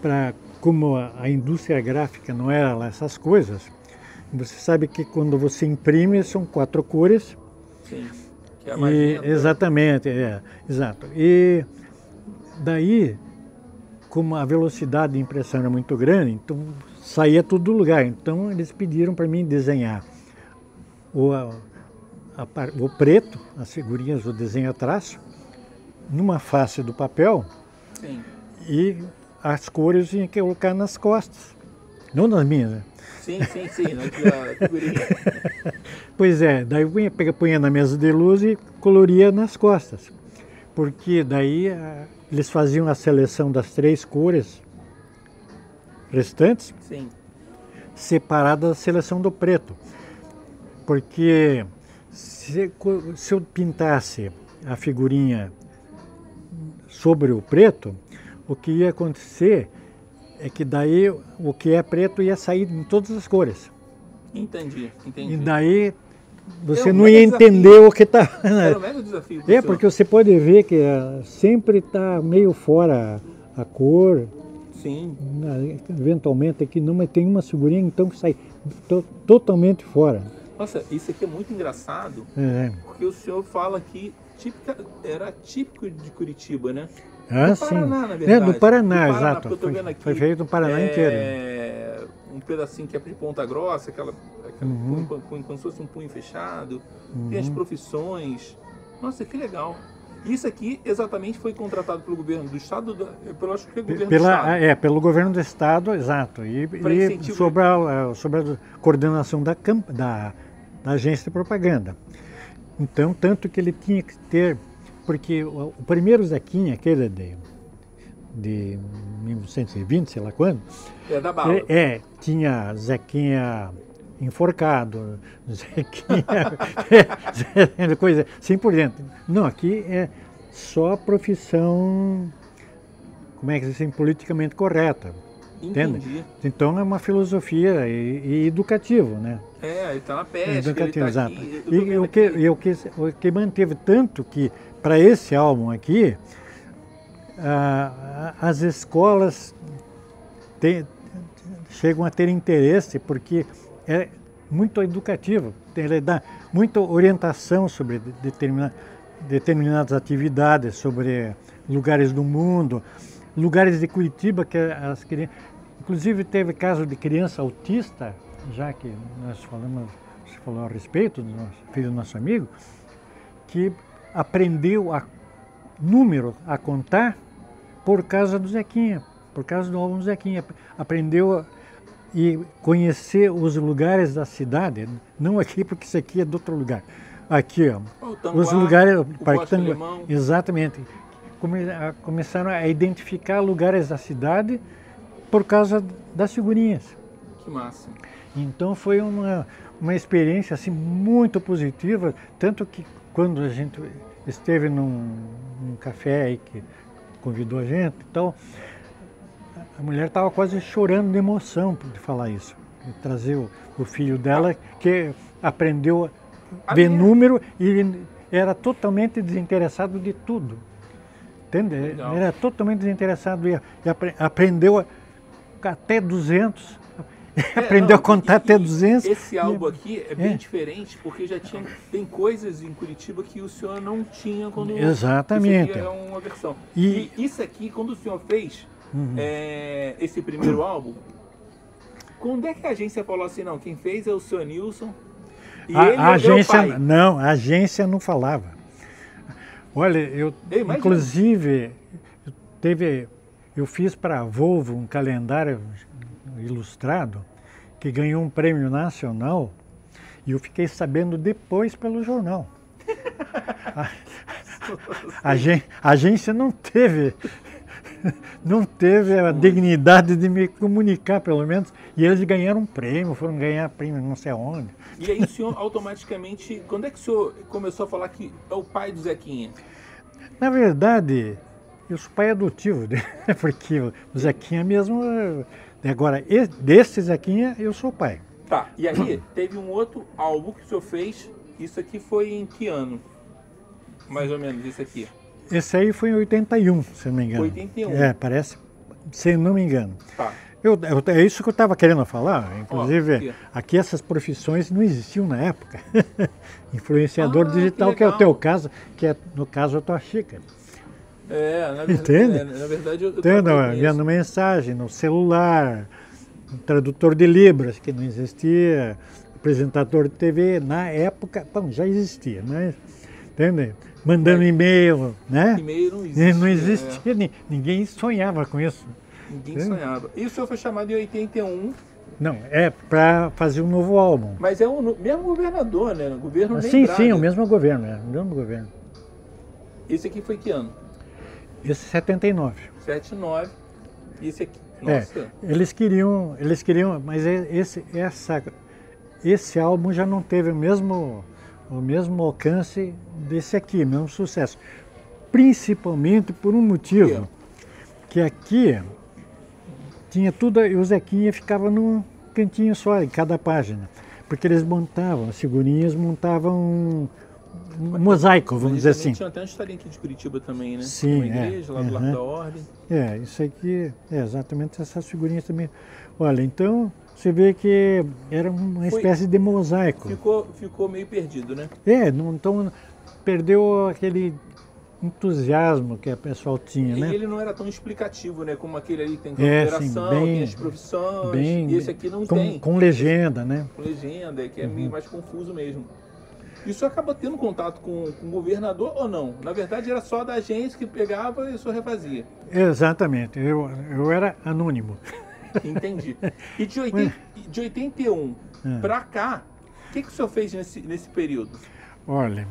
para como a, a, indústria gráfica não era lá essas coisas, você sabe que quando você imprime são quatro cores. Sim. É e, exatamente, é, exato. E daí, como a velocidade de impressão era muito grande, então saía tudo do lugar. Então eles pediram para mim desenhar o, a, a, o preto, as figurinhas, o desenho a traço, numa face do papel. Sim. E as cores tinha que colocar nas costas, não nas minhas. Né? Sim, sim, sim, na figurinha. [LAUGHS] pois é, daí eu punha, punha na mesa de luz e coloria nas costas. Porque daí a, eles faziam a seleção das três cores restantes, sim. separada da seleção do preto. Porque se, se eu pintasse a figurinha sobre o preto, o que ia acontecer é que daí o que é preto ia sair em todas as cores. Entendi, entendi. E daí você É um não ia entender o que está. Era um mega desafio. É, porque você pode ver que ah, sempre está meio fora a cor, Sim. né, eventualmente aqui não, mas tem uma figurinha então que sai to- totalmente fora. Nossa, isso aqui é muito engraçado, É. porque o senhor fala que típica, era típico de Curitiba, né? Ah, do sim. Paraná, na É, verdade. do Paraná, Do exato. porque eu tô Foi, vendo aqui, foi feito no Paraná inteiro. é, Um pedacinho que é de ponta grossa, aquela, aquela Uhum. punho, punho, como se fosse um punho fechado. Tem as profissões. Nossa, que legal. Isso aqui exatamente foi contratado pelo governo do estado, pelo acho que é governo do Pela, estado. é, pelo governo do estado, exato. E, e incentivo- sobre, a, sobre a coordenação da, da, da agência de propaganda. Então, tanto que ele tinha que ter, porque o, o primeiro Zequinha, aquele de, de 1920, sei lá quando, É da bala. é, é, tinha Zequinha enforcado, [LAUGHS] Zequinha, é, [LAUGHS] coisa assim por dentro. Não, aqui é só profissão, como é que se diz, assim, politicamente correta. Entende? Entendi. Então é uma filosofia e, e educativo, né? É, ele tá na pesca, ele educativo, tá exato. aqui. E, o, que, e o, que, o que manteve tanto que para esse álbum aqui, as escolas chegam a ter interesse porque é muito educativo, ele dá muita orientação sobre de- determina- determinadas atividades, sobre lugares do mundo, lugares de Curitiba que as crianças. Inclusive teve caso de criança autista, já que nós falamos, falou a respeito do nosso filho do nosso amigo, que aprendeu a número a contar por causa do Zequinha, por causa do álbum Zequinha. Aprendeu a, e conhecer os lugares da cidade, não aqui porque isso aqui é de outro lugar. Aqui, ó, Tanguá, os lugares, o Parque Tanguá, exatamente. Come- a- começaram a identificar lugares da cidade por causa das figurinhas. Que massa. Então foi uma, uma experiência assim muito positiva, tanto que quando a gente esteve num, num café que convidou a gente, então a mulher estava quase chorando de emoção por falar isso, de trazer o, o filho dela que aprendeu a ver número e era totalmente desinteressado de tudo. Entende? Legal. Era totalmente desinteressado e, apre- aprendeu a- até 200. É, [LAUGHS] aprendeu não, a contar e- até e 200. Esse álbum aqui é bem É. diferente porque já tinha tem coisas em Curitiba que o senhor não tinha quando Exatamente. É uma versão. E- E, isso aqui quando o senhor fez Uhum. é, esse primeiro [COUGHS] álbum, quando é que a agência falou assim não? Quem fez é o senhor Nilson. E A, ele a é agência, não, a agência não falava. Olha, eu, inclusive, teve, eu fiz para a Volvo um calendário ilustrado que ganhou um prêmio nacional e eu fiquei sabendo depois pelo jornal. A, a a agência não teve não teve a dignidade de me comunicar, pelo menos, e eles ganharam um prêmio, foram ganhar prêmio não sei aonde. E aí o senhor automaticamente, quando é que o senhor começou a falar que é o pai do Zequinha? Na verdade, eu sou pai adotivo, [LAUGHS] né? porque o Zequinha mesmo. Agora, e- desse Zequinha, eu sou pai. Tá, e aí [CLEARS THROAT] teve um outro álbum que o senhor fez, isso aqui foi em que ano? Mais ou menos, isso aqui. Esse aí foi em 81, se não me engano. 81. É, parece, se não me engano. Tá. Eu, eu- é isso que eu estava querendo falar. Inclusive, aqui. aqui. essas profissões não existiam na época. [LAUGHS] Influenciador Ah, digital, que que, é o teu caso, que é, no caso, a tua xícara. É, na verdade, Entende? é, na verdade eu, Enviando isso. mensagem no celular, um tradutor de Libras, que não existia, apresentador de TV, na época, bom, já existia, mas, entende? Mandando e-mail, né? E-mail não existia. Não é, existia, ni- ninguém sonhava com isso. ninguém É. sonhava. E o senhor foi chamado em 81, Não, é para fazer um novo álbum. mas é o mesmo governador, né? O governo Ah, sim, sim, o mesmo governo, é, o mesmo governo. Esse aqui foi que ano? Esse 79. 79. E esse aqui. É, Nossa. eles queriam, eles queriam, mas e- esse, essa, esse álbum já não teve o mesmo, o mesmo alcance desse aqui, mesmo sucesso. Principalmente por um motivo, que aqui tinha tudo, e o Zequinha ficava num cantinho só, em cada página. porque eles montavam, as figurinhas montavam um, mosaico, vamos dizer assim. Tinha até uma historinha aqui de Curitiba também, né? Sim, Uma é. igreja, lá do Uhum. da ordem. É, isso aqui, é exatamente essas figurinhas também. Olha, então você vê que era uma Foi- espécie de mosaico. Ficou, ficou meio perdido, né? É, não, então perdeu aquele entusiasmo que a pessoal tinha, E né? ele não era tão explicativo, né? Como aquele ali tem É, cooperação, sim, bem- tem as profissões, Bem, e esse aqui não com, tem. com legenda, né? com legenda, que é Uhum. meio mais confuso mesmo. Isso acaba tendo contato com, com o governador ou não? Na verdade era só da agência que pegava e só refazia. Exatamente, eu, eu era anônimo. Entendi. E de, [LAUGHS] 80, de 81 É. pra cá, o que, que o senhor fez nesse, nesse período? Olha,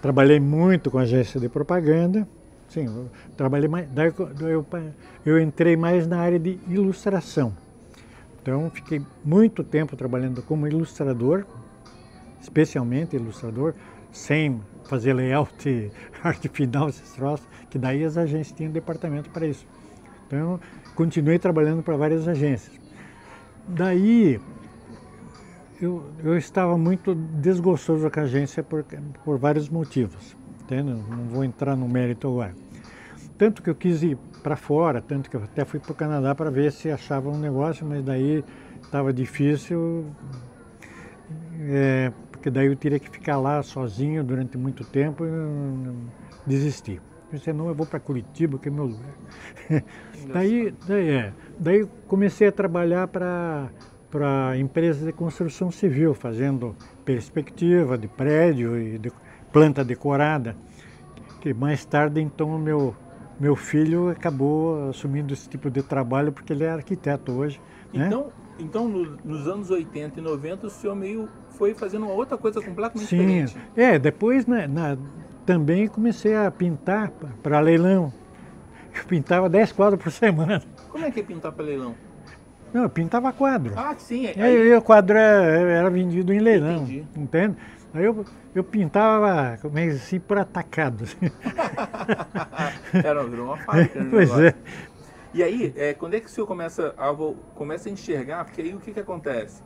trabalhei muito com agência de propaganda. Sim, eu trabalhei mais. Daí eu, eu, eu entrei mais na área de ilustração. Então, fiquei muito tempo trabalhando como ilustrador, especialmente ilustrador, sem fazer layout, [LAUGHS] arte final, esses troços, que daí as agências tinham departamento para isso. Então, eu continuei trabalhando para várias agências. Daí, eu, eu estava muito desgostoso com a agência por, por vários motivos. Entende? Não vou entrar no mérito agora. Tanto que eu quis ir para fora, tanto que eu até fui para o Canadá para ver se achava um negócio, mas daí estava difícil, é, porque daí eu teria que ficar lá sozinho durante muito tempo e eu não- desisti. Eu disse, não, eu vou para Curitiba, que é meu lugar. [LAUGHS] daí, daí, é, daí comecei a trabalhar para para empresas de construção civil, fazendo perspectiva de prédio e de planta decorada. Que mais tarde, então, o meu, meu filho acabou assumindo esse tipo de trabalho porque ele é arquiteto hoje. né? Então, então no- nos anos 80 e 90 o senhor meio foi fazendo uma outra coisa completamente Sim, diferente. é, depois né, na- também comecei a pintar para leilão. Eu pintava 10 quadros por semana. Como é que é pintar para leilão? Não, eu pintava quadro. Ah, sim. E Aí, aí o quadro era, era vendido em leilão, Entendi. entende? Aí eu, eu pintava como é que assim, por atacado. assim. [LAUGHS] era, virou uma fábrica. né, [LAUGHS] pois negócio. é. E aí, é, quando é que o senhor começa a, começa a enxergar? Porque aí o que, que acontece?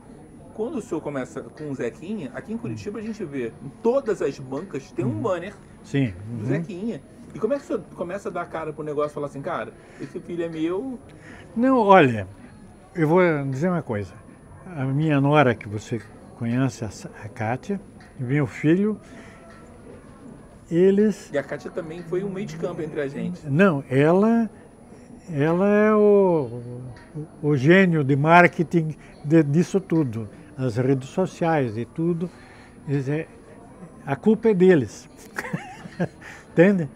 Quando o senhor começa com o Zequinha, aqui em Curitiba a gente vê em todas as bancas tem um banner Sim. do uhum. Zequinha. E como é que o senhor começa a dar cara pro negócio e falar assim, cara, esse filho é meu, Não, olha, eu vou dizer uma coisa. A minha nora, que você conhece, a Kátia, e meu filho, eles e a Kátia também foi um meio de campo entre a gente. Não, ela, ela é o, o, o gênio de marketing de- disso tudo, as redes sociais e tudo. É- a culpa é deles. [LAUGHS] Entende?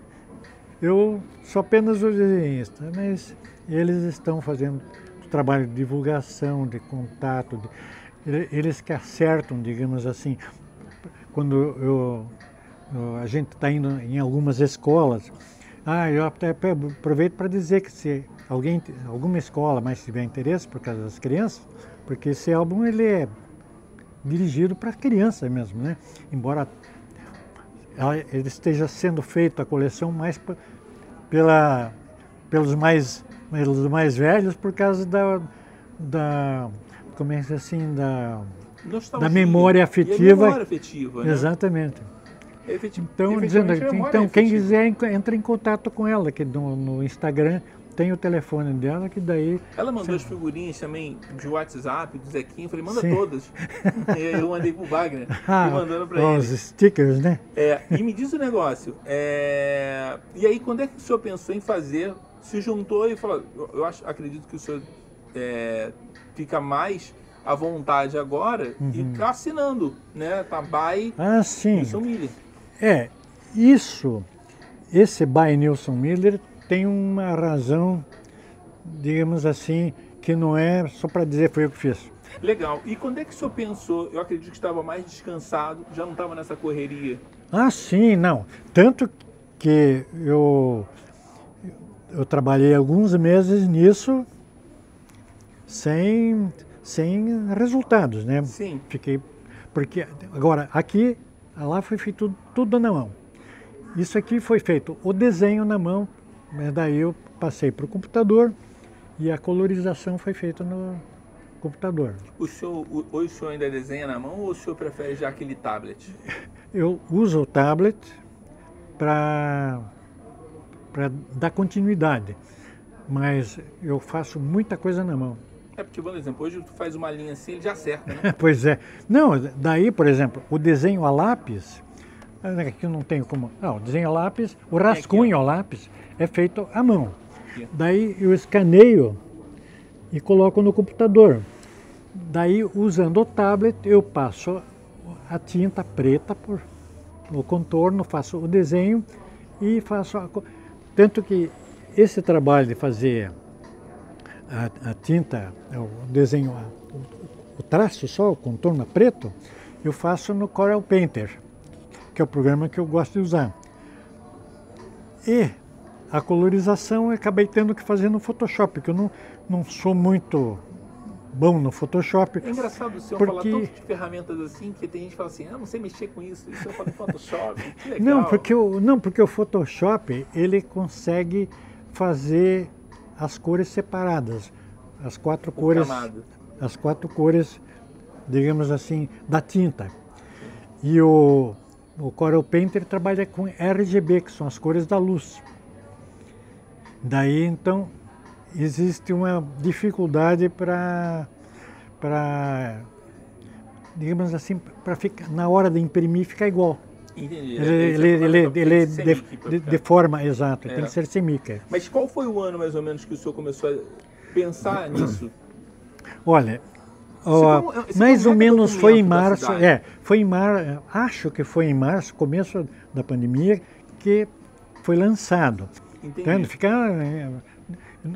Eu sou apenas o desenhista, mas eles estão fazendo trabalho de divulgação, de contato, de- ele- eles que acertam, digamos assim. Quando eu, eu- a gente está indo em algumas escolas, ah, eu aproveito para dizer que se alguém, alguma escola mais tiver interesse por causa das crianças, porque esse álbum ele é dirigido para criança mesmo, né? Embora ela- ele esteja sendo feito a coleção mais pela, pelos mais pelos mais velhos por causa da, da como é que é assim da Nostalgia. Da memória afetiva. memória afetiva, né? exatamente Efeti- então dizendo então quem quiser entra em contato com ela que no, no Instagram tem o telefone dela que daí Ela mandou as figurinhas também de WhatsApp, do Zequinha. Eu falei, manda Sim. todas. [LAUGHS] e eu mandei pro Wagner, [LAUGHS] ah, e mandando pra os ele. stickers né É, e me diz o negócio. é, E aí, quando é que o senhor pensou em fazer? Se juntou e falou, eu, acho, acredito que o senhor é, fica mais à vontade agora e tá assinando, né? Tá by ah sim Wilson Miller. É, isso, esse by Nilson Miller tem uma razão, digamos assim, que não é só para dizer foi eu que fiz. Legal. E quando é que o senhor pensou? Eu acredito que estava mais descansado, já não estava nessa correria. Ah, sim, não. Tanto que eu, eu trabalhei alguns meses nisso sem, sem resultados, né? Sim. Fiquei. Porque agora, aqui, lá foi feito tudo, tudo na mão. Isso aqui foi feito o desenho na mão, mas daí eu passei para o computador e a colorização foi feita no, computador. O senhor, hoje o senhor ainda desenha na mão ou o senhor prefere já aquele tablet? Eu uso o tablet para dar continuidade, mas eu faço muita coisa na mão. É porque, por exemplo, hoje tu faz uma linha assim, ele já acerta, né? [LAUGHS] pois é. Não, daí, por exemplo, o desenho a lápis, aqui eu não tenho como. Não, o desenho a lápis, o rascunho a lápis é feito à mão. Daí eu escaneio e coloco no computador. Daí, usando o tablet, eu passo a tinta preta por o contorno, faço o desenho e faço a, tanto que esse trabalho de fazer a, a tinta, o desenho, o traço só, o contorno preto, eu faço no Corel Painter, que é o programa que eu gosto de usar. E a colorização eu acabei tendo que fazer no Photoshop, porque eu não, não sou muito bom no Photoshop. É engraçado o senhor porque... falar tanto de ferramentas assim, que tem gente que fala assim, ah, não sei mexer com isso, isso eu falo em Photoshop, [LAUGHS] que legal. Não, porque o, não, porque o Photoshop, ele consegue fazer as cores separadas, as quatro o cores, camado. as quatro cores, digamos assim, da tinta. E o, o Corel Painter trabalha com RGB, que são as cores da luz. Daí então existe uma dificuldade para, para digamos assim, para ficar na hora de imprimir ficar igual. Entendi. Ele, ele, ele, ele de, de, de, forma, exato, é. tem que ser semica. Mas qual foi o ano mais ou menos que o senhor começou a pensar [COUGHS] nisso? Olha, ó, mais ou menos foi em março, é, foi em março, acho que foi em março, começo da pandemia, que foi lançado. Entendi. Ficar, é,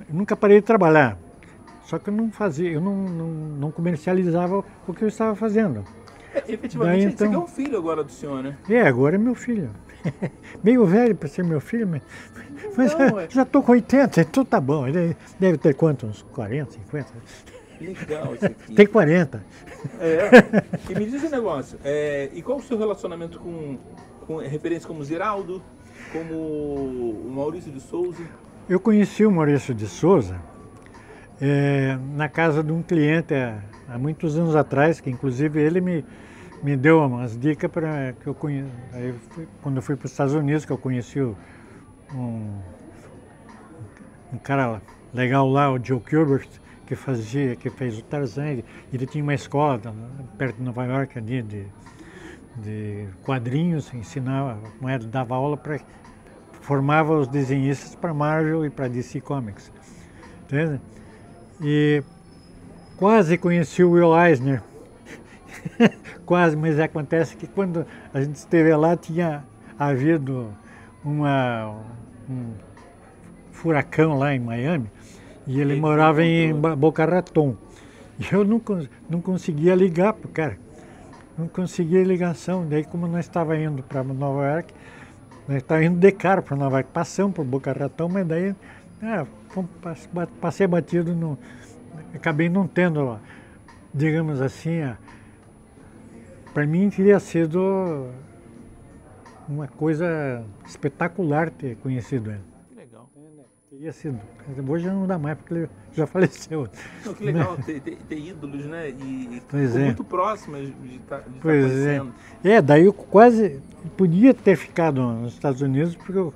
nunca parei de trabalhar. Só que eu não fazia, eu não, não, não comercializava o que eu estava fazendo. É, efetivamente, Daí, então, você é um filho agora do senhor, né? É, agora é meu filho. [LAUGHS] Meio velho para ser meu filho, mas, mas não, é... já estou com 80, então tá bom. Ele deve ter quanto? Uns 40, 50? Legal isso aqui. Tem 40. É. E me diz um negócio, é, e qual o seu relacionamento com, com referências como Ziraldo, como o Maurício de Souza? Eu conheci o Maurício de Souza é, na casa de um cliente há, há, muitos anos atrás, que inclusive ele me, me deu umas dicas para que eu conheça. Quando eu fui para os Estados Unidos, que eu conheci um, um cara legal lá, o Joe Gilbert, que fazia, que fez o Tarzan. Ele tinha uma escola perto de Nova York ali de, de quadrinhos, ensinava, dava aula para formava os desenhistas para Marvel e para DC Comics. Entende? E quase conheci o Will Eisner. [LAUGHS] quase, mas acontece que quando a gente esteve lá tinha havido uma, um furacão lá em Miami e ele morava em Boca Raton. [LAUGHS] E eu não, não conseguia ligar para o cara. Não conseguia ligação. Daí como nós estava indo para Nova York, nós estávamos indo de cara para Nova York, passamos por Boca Ratão, mas daí é, passei batido, no, acabei não tendo, digamos assim, para mim teria sido uma coisa espetacular ter conhecido ele. Que legal. É, né? Teria sido. Hoje não dá mais, porque ele já [LAUGHS] faleceu. Não, que legal ter, ter, ter, ídolos, né? E, pois é. muito próximos de estar tá, tá é. É, daí eu quase podia ter ficado nos Estados Unidos, porque o,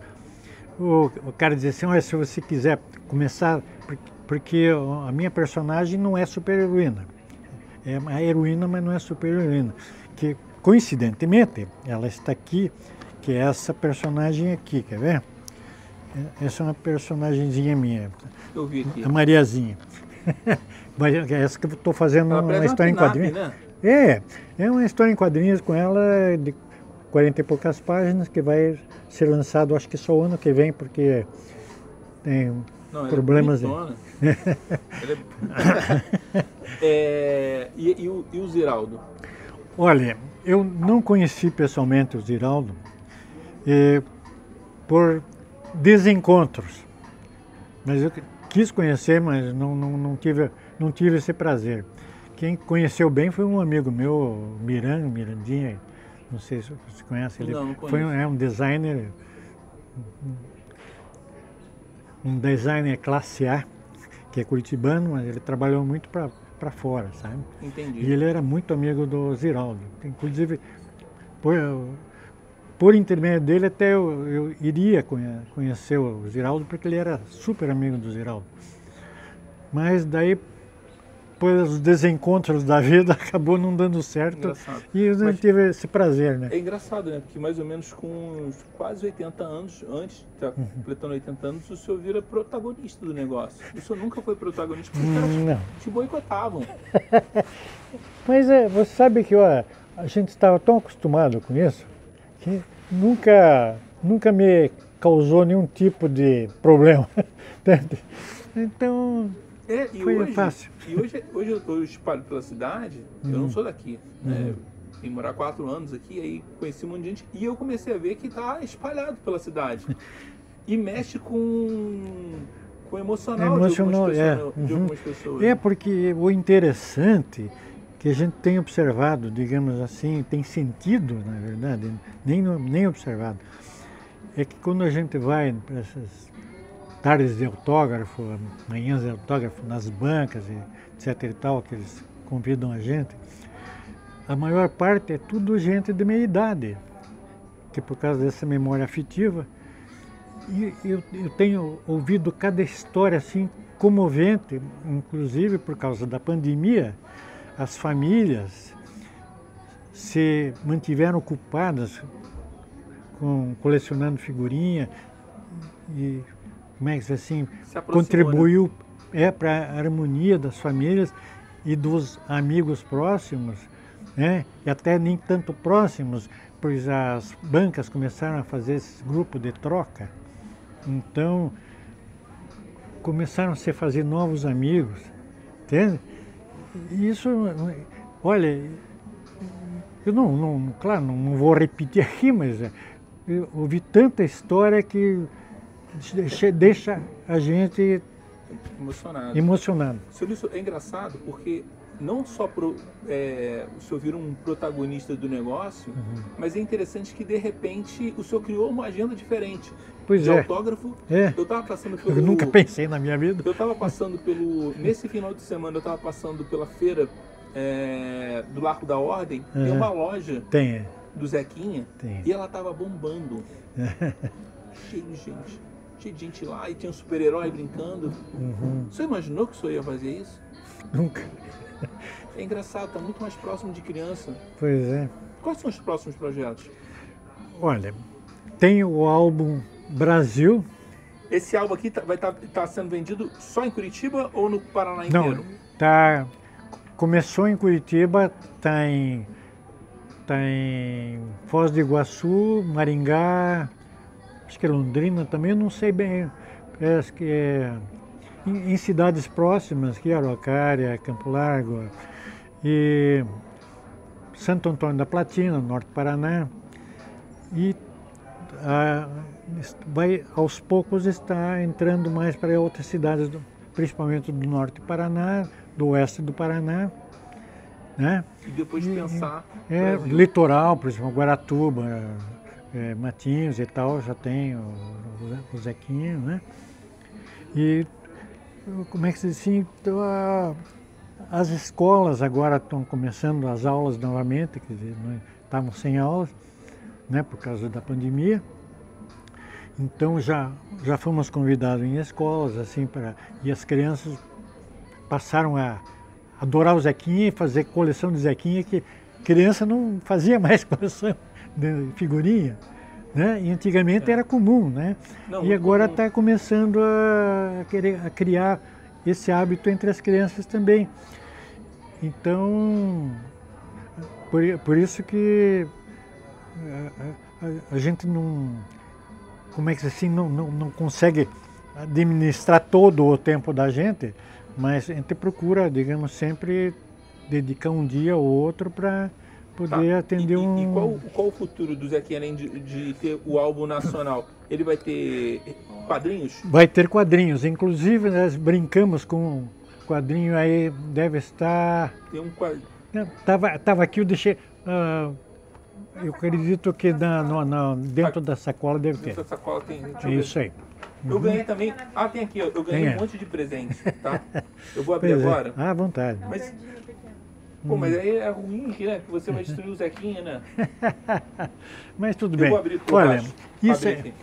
o, o cara dizia assim, olha, se você quiser começar, porque, porque a minha personagem não é super heroína. É uma heroína, mas não é super heroína. Que, coincidentemente, ela está aqui, que é essa personagem aqui, quer ver? Essa é uma personagemzinha minha. Eu vi aqui. A Mariazinha. [LAUGHS] Essa que eu estou fazendo ela uma história em quadrinhos. Né? É, é uma história em quadrinhos com ela de 40 e poucas páginas que vai ser lançado acho que só o ano que vem, porque tem Não, problemas. [LAUGHS] É é... [LAUGHS] é... E, e, o, e o Ziraldo? Olha, eu não conheci pessoalmente o Ziraldo eh, por desencontros. Mas eu quis conhecer, mas não, não, não, tive, não tive esse prazer. Quem conheceu bem foi um amigo meu, Miran, Mirandinha, não sei se você conhece ele. Não, não foi um, é um designer, um designer classe A, que é curitibano, mas ele trabalhou muito para fora, sabe? Entendi. E ele era muito amigo do Ziraldo. Inclusive, por, por intermédio dele, até eu, eu iria conhe- conhecer o Ziraldo, porque ele era super amigo do Ziraldo. Mas daí, depois os desencontros da vida, [LAUGHS] acabou não dando certo. Engraçado. E eu não Mas- tive esse prazer, né? É engraçado, né? Porque mais ou menos com quase 80 anos, antes, tá Uhum. completando 80 anos, o senhor vira protagonista do negócio. O senhor nunca foi protagonista porque os caras Não. te boicotavam. [LAUGHS] Mas é, você sabe que ó, a gente estava tão acostumado com isso que nunca, nunca me causou nenhum tipo de problema. [LAUGHS] então, É, e Foi hoje, fácil. E hoje, hoje eu, espalho pela cidade, eu não sou daqui, né? Eu vim morar quatro anos aqui, aí conheci um monte de gente e eu comecei a ver que tá espalhado pela cidade. E mexe com, com o emocional, Emocional, de, é. algumas pessoas, de Uhum. algumas pessoas. é porque o interessante que a gente tem observado, digamos assim, tem sentido, na verdade, nem, nem observado, é que quando a gente vai para essas tardes de autógrafo, manhãs de autógrafo nas bancas, etc e tal, que eles convidam a gente, a maior parte é tudo gente de meia idade, que por causa dessa memória afetiva, e eu, eu tenho ouvido cada história assim comovente, inclusive por causa da pandemia, as famílias se mantiveram ocupadas com colecionando figurinha e como é que diz assim contribuiu é para a harmonia das famílias e dos amigos próximos, né? E até nem tanto próximos, pois as bancas começaram a fazer esse grupo de troca. Então começaram a se fazer novos amigos, entende? Isso, olha, eu não, não claro, não, não vou repetir aqui, mas é, eu ouvi tanta história que deixa, deixa a gente Emocionado. emocionado. Seu Lício, é engraçado porque não só pro, é, o senhor vira um protagonista do negócio, Uhum. mas é interessante que de repente o senhor criou uma agenda diferente. Pois de é. autógrafo. É. Eu tava passando pelo. Eu nunca pensei na minha vida. Eu tava passando pelo. Nesse final de semana eu tava passando pela feira é, do Largo da Ordem. Tem Uhum. uma loja Tem, do Zequinha tem. e ela tava bombando. [LAUGHS] cheio de gente. Cheio de gente lá e tinha um super-herói brincando. Uhum. Você imaginou que o senhor ia fazer isso? Nunca. É engraçado, tá muito mais próximo de criança. Pois é. Quais são os próximos projetos? Olha, tem o álbum Brasil. Esse álbum aqui tá- vai estar sendo vendido só em Curitiba ou no Paraná Não, inteiro? tá. Começou em Curitiba, tá em, tá em Foz do Iguaçu, Maringá, acho que é Londrina também, eu não sei bem. É, acho que é em, em cidades próximas, que é Araucária, Campo Largo e Santo Antônio da Platina, Norte do Paraná. E ah, vai aos poucos está entrando mais para outras cidades, do- principalmente do norte do Paraná, do oeste do Paraná, né? E depois de pensar. É, Brasil. litoral, por exemplo, Guaratuba, é, Matinhos e tal, já tem o, o Zequinha, né? E como é que se diz assim? então, a- as escolas agora estão começando as aulas novamente, quer dizer, não- estavam sem aulas, né, por causa da pandemia. Então já já fomos convidados em escolas assim para e as crianças passaram a adorar o Zequinha e fazer coleção de Zequinha que criança não fazia [LAUGHS] mais coleção de figurinha, né? E antigamente era comum, né? Não, e agora está começando a, querer, a criar esse hábito entre as crianças também. Então, por, por isso que a, a- a gente não, como é que assim, não, não, não consegue administrar todo o tempo da gente, mas a gente procura, digamos, sempre dedicar um dia ou outro para poder Tá. atender e, um... E, qual, qual o futuro do Zequinha além de, de ter o álbum nacional? Ele vai ter quadrinhos? Vai ter quadrinhos, inclusive nós brincamos com um quadrinho aí, deve estar... Tem um quadrinho. Tava, tava aqui, eu deixei... ah, eu acredito que na, no- na- dentro da sacola deve ter. Dentro da sacola tem. É isso ver. aí. Eu ganhei também. Ah, tem aqui, eu ganhei Tem, é. um monte de presente, tá? [LAUGHS] Eu vou abrir Pois é. agora. Ah, à vontade. Mas, pô, mas aí é ruim, né? Que você vai destruir o Zequinha, né? [LAUGHS] Mas tudo Eu bem. vou abrir Olha, baixo. isso Abrir é, aqui.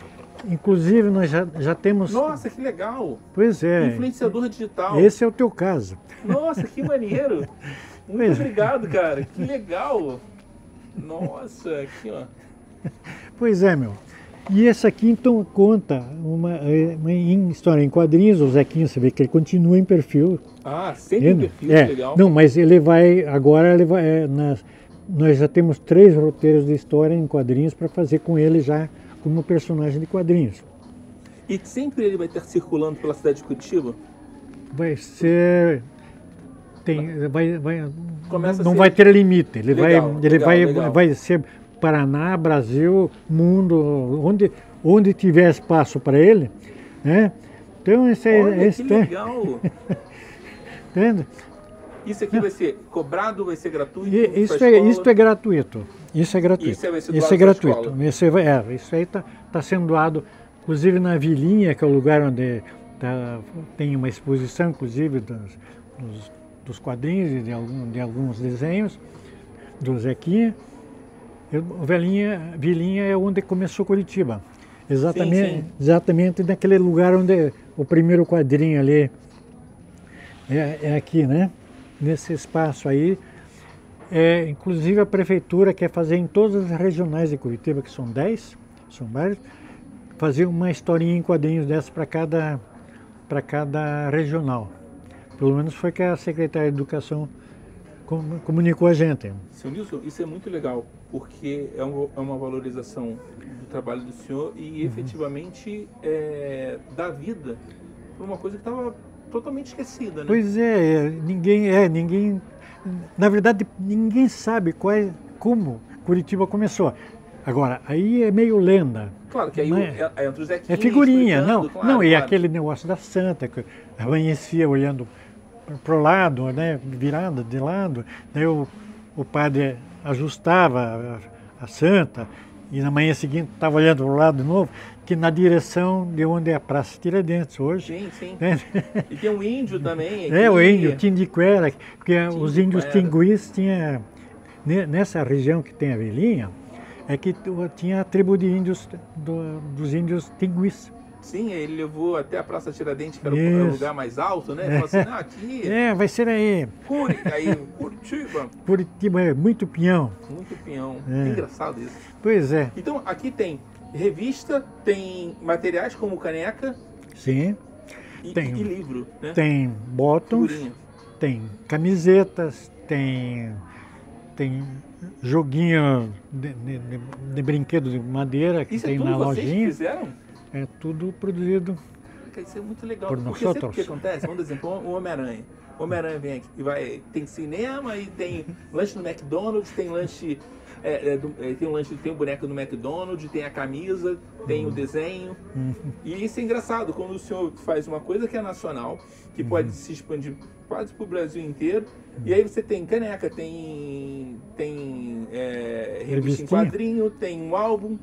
inclusive nós já, já temos. Nossa, que legal! Pois é. Influenciador digital. Esse é o teu caso. Nossa, que maneiro! [LAUGHS] Muito Pois é. obrigado, cara. Que legal! Nossa, aqui ó. Pois é, meu. E essa aqui então conta uma, uma em história em quadrinhos, o Zequinha, você vê que ele continua em perfil. Ah, sempre Vendo? perfil, É, legal. não, mas ele vai, agora ele vai, é, nas- nós já temos três roteiros de história em quadrinhos para fazer com ele já como personagem de quadrinhos. E sempre ele vai estar circulando pela cidade de Curitiba? Vai ser. Tem, vai, vai, Começa não ser- vai ter limite. Ele Legal, vai, ele legal, vai, legal. vai ser Paraná, Brasil, mundo, onde, onde tiver espaço para ele, né? Então esse, é- Olha, esse que tem, legal! [LAUGHS] entende? Isso aqui vai ser cobrado, vai ser gratuito? E isso, é, isso é gratuito. Isso é gratuito. Isso vai ser Isso doado é pra gratuito. Isso, é, isso aí está sendo doado, inclusive na Vilinha, que é o lugar onde tá- tem uma exposição, inclusive, dos, dos, dos quadrinhos e de, algum, de alguns desenhos do Zequinha. Eu- Vilinha é onde começou Curitiba. Exatamente, sim. exatamente naquele lugar onde o primeiro quadrinho ali é, é aqui, né? Nesse espaço aí. É, inclusive a prefeitura quer fazer em todas as regionais de Curitiba, que são 10, são vários, fazer uma historinha em quadrinhos dessa para cada, para cada regional. Pelo menos foi que a secretária de Educação com- comunicou a gente. Seu Nilson, isso é muito legal, porque é uma, é uma valorização do trabalho do senhor e Uhum. efetivamente é, dá vida para uma coisa que estava totalmente esquecida, né? Pois é, é, ninguém é, ninguém, na verdade ninguém sabe qual é, como Curitiba começou. Agora, aí é meio lenda. Claro que aí Não o- é- é, entra o Zequinha É figurinha, explicando, não, claro, não, e claro. aquele negócio da santa, que amanhecia olhando pro lado, né, virada de lado, daí o, o padre ajustava a, a santa e na manhã seguinte estava olhando pro lado de novo, que na direção de onde é a Praça Tiradentes hoje. Sim, sim. né? E tem um índio também. [LAUGHS] É, o índio, Tindiquera, porque os índios Tindiquera. tinguis tinha ne- nessa região que tem a Vilinha, é que tinha a tribo de índios do- dos índios tinguis. Sim, ele levou até a Praça Tiradentes, que era o- Isso. o lugar mais alto, né? Ele falou assim, [LAUGHS] ah, aqui, É, vai ser aí. Curi, aí, Curitiba, [LAUGHS] Curitiba é muito pinhão. muito pinhão. É. Engraçado isso. Pois é, Então, aqui tem revista, tem materiais como caneca sim. e, Tem. e livro, né? Tem bottoms, Figurinha. tem camisetas, tem, tem joguinho de, de- de- de brinquedo de madeira que Isso é tem tudo na vocês lojinha. fizeram? É tudo produzido. Isso é muito legal. Por porque sempre o que acontece, vamos exemplo, o Homem-Aranha. O Homem-Aranha vem aqui e vai. Tem cinema e tem lanche no McDonald's, tem lanche. é, é, do- é, tem um lanche, tem um boneco no McDonald's, tem a camisa, tem Uhum. o desenho. E isso é engraçado, quando o senhor faz uma coisa que é nacional, que Uhum. pode se expandir quase pro Brasil inteiro, e aí você tem caneca, tem. tem é, revista em quadrinho, tem um álbum,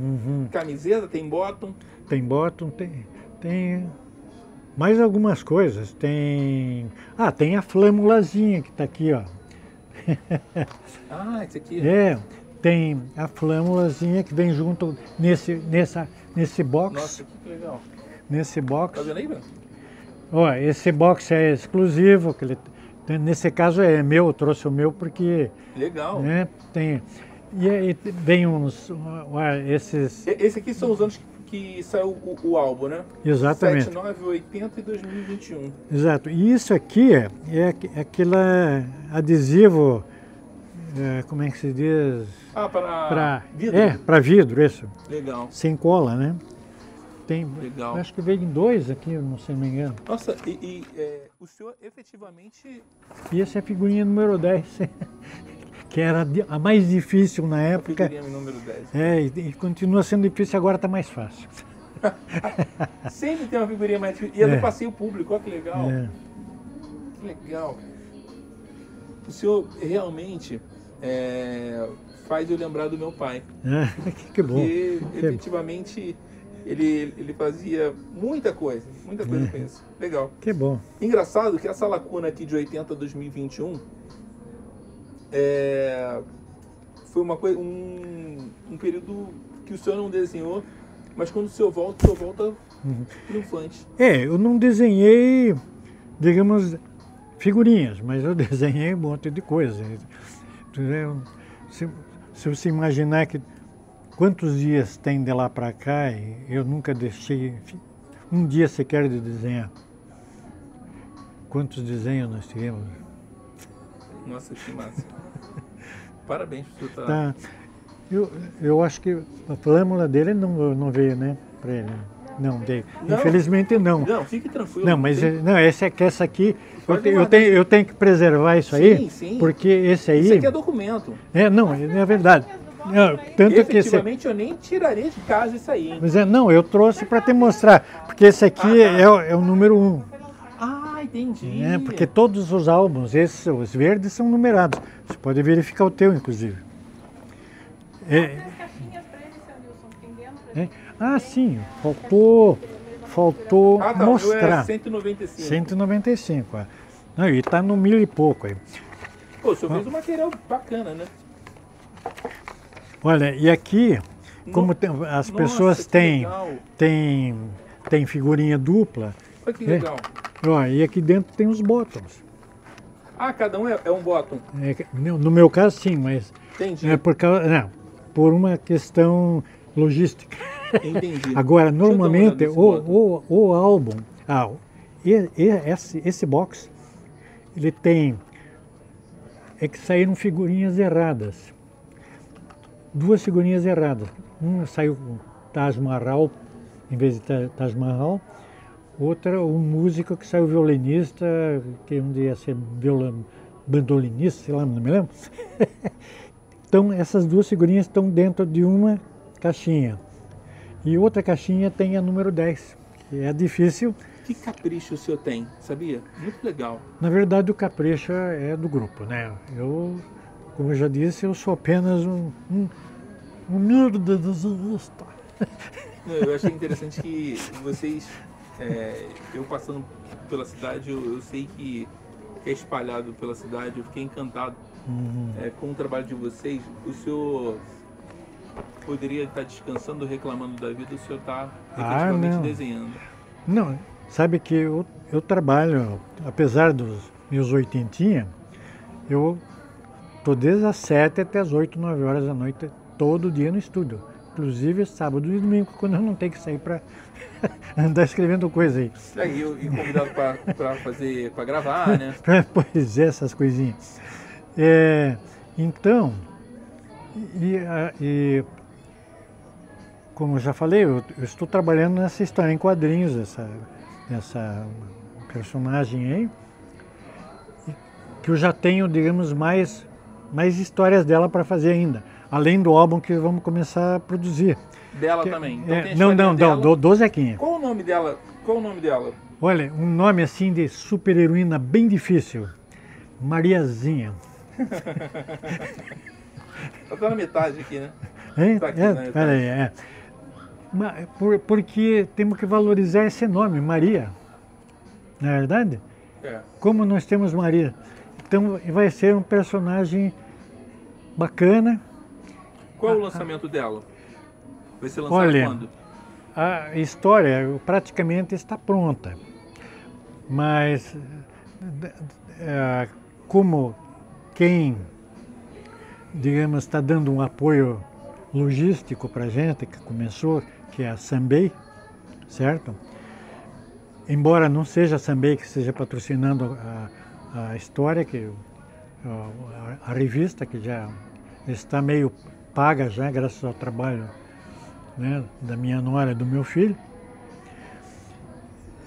Uhum. camiseta, tem bottom. Tem bottom, tem, tem mais algumas coisas. Tem. Ah, tem a flâmulazinha que está aqui, ó. [LAUGHS] Ah, esse aqui. É, tem a flâmulazinha que vem junto nesse, nessa, nesse box. Nossa, que legal. Nesse Tá box. vendo aí, Bruno? Ó, esse box é exclusivo. Que ele, nesse caso é meu, eu trouxe o meu porque Legal. né, tem. E aí vem uns. ó, esses. Esse aqui são os anos que, que saiu o, o álbum, né? Exatamente. 7, 9, 80 e 2021. Exato. E isso aqui é, é aqu- aquele adesivo, é, como é que se diz? Ah, para Para vidro? é, para vidro, isso. Legal, Sem cola, né? Tem, legal. acho que veio em dois aqui, não sei me engano. Nossa, e, e, é, o senhor efetivamente... E essa é a figurinha número 10, [LAUGHS] que era a mais difícil na época. Figurinha número 10. É, e, e continua sendo difícil, agora está mais fácil. [LAUGHS] Sempre tem uma figurinha mais difícil. E é, É. do passeio público, olha que legal. É. Que legal. O senhor realmente é, faz eu lembrar do meu pai. É, [LAUGHS] que, bom. Porque Que- efetivamente Ele, ele fazia muita coisa, muita coisa com isso. Legal. Que bom. Engraçado que essa lacuna aqui de 80 a 2021 é, foi uma coisa, um, um período que o senhor não desenhou, mas quando o senhor volta, o senhor volta triunfante. É, eu não desenhei, digamos, figurinhas, mas eu [LAUGHS] desenhei um monte de coisa. Entendeu? Se, se você imaginar que quantos dias tem de lá para cá, e eu nunca deixei um dia sequer de desenhar. Quantos desenhos nós tivemos? Nossa, que massa. [LAUGHS] Parabéns por estar. Tá. Eu, eu acho que a flâmula dele não, não veio, né? Para ele. Não, veio. Não. Infelizmente não. Não, fique tranquilo. Não, mas tem- não, esse aqui, essa aqui, eu, te- eu, tenho, eu tenho que preservar isso aí, Sim, sim. porque esse aí. Isso aqui é documento. É, não, é verdade. Não, tanto que esse, Efetivamente, eu nem tiraria de casa isso aí, hein? mas é, não, eu trouxe para te mostrar, porque esse aqui Ah, tá. é, é o número um, Ah, entendi. né? Porque todos os álbuns, esses, os verdes, são numerados. Você pode verificar o teu, inclusive. É, é. Ah, sim, faltou, faltou Ah, tá. Meu mostrar. é 195. 195, é. Não, e está no mil e pouco aí. Pô, o senhor fez um material bacana, né? Olha, e aqui, como No- tem- as Nossa, pessoas têm, legal. têm, têm figurinha dupla, Olha que É. ó, e aqui dentro tem os bottoms. Ah, cada um é, é um bottom. É no meu caso, sim, mas Entendi. é por, causa, não, por uma questão logística. Entendi. [LAUGHS] Agora, normalmente, o, o, o álbum, ah, e- e- esse, esse box, ele tem, é que saíram figurinhas erradas. Duas figurinhas erradas. Uma saiu com Taj Mahal, em vez de Ta- Taj Mahal. Outra, um músico que saiu violinista, que um dia ia ser violão, bandolinista, sei lá, não me lembro. [LAUGHS] então, essas duas figurinhas estão dentro de uma caixinha. E outra caixinha tem a número 10, que é difícil. Que capricho o senhor tem, sabia? Muito legal. Na verdade, o capricho é do grupo, né? Eu, como eu já disse, eu sou apenas um, um, um desenhista. Não, Eu achei interessante que vocês, é, eu passando pela cidade, eu, eu sei que é espalhado pela cidade, eu fiquei encantado Uhum. é, com o trabalho de vocês. O senhor poderia estar descansando, reclamando da vida, o senhor está Ah, efetivamente não. desenhando. Não, sabe que eu, eu trabalho, apesar dos meus oitentinha, eu estou desde as 7 até as 8, 9 horas da noite, todo dia no estúdio. Inclusive sábado e domingo, quando eu não tenho que sair para [LAUGHS] andar escrevendo coisa aí. É, E, e convidado para fazer, para gravar, né? [LAUGHS] pois é, essas coisinhas. É, então, e, e como eu já falei, eu, eu estou trabalhando nessa história em quadrinhos, essa, essa personagem aí, que eu já tenho, digamos, mais, mais histórias dela para fazer ainda, além do álbum que vamos começar a produzir. Dela Que- também. Então é, tem a não, não, historinha não, dela. do, Zequinha. Qual o nome dela? Qual o nome dela? Olha, um nome assim de super heroína bem difícil. Mariazinha. [LAUGHS] Tá na metade aqui, né? Hein? Tá aqui, é, né? peraí, é. Por- porque temos que valorizar esse nome, Maria. Não é verdade? É. Como nós temos Maria. Então vai ser um personagem bacana. Qual é o lançamento dela? Vai ser lançado Olha, quando? A história praticamente está pronta. Mas d- eh, como quem, digamos, está dando um apoio logístico para a gente, que começou, que é a Sambei, certo? Embora não seja a Sambei que esteja patrocinando a, a história, que a, a revista que já está meio paga já, graças ao trabalho né, da minha nora e do meu filho.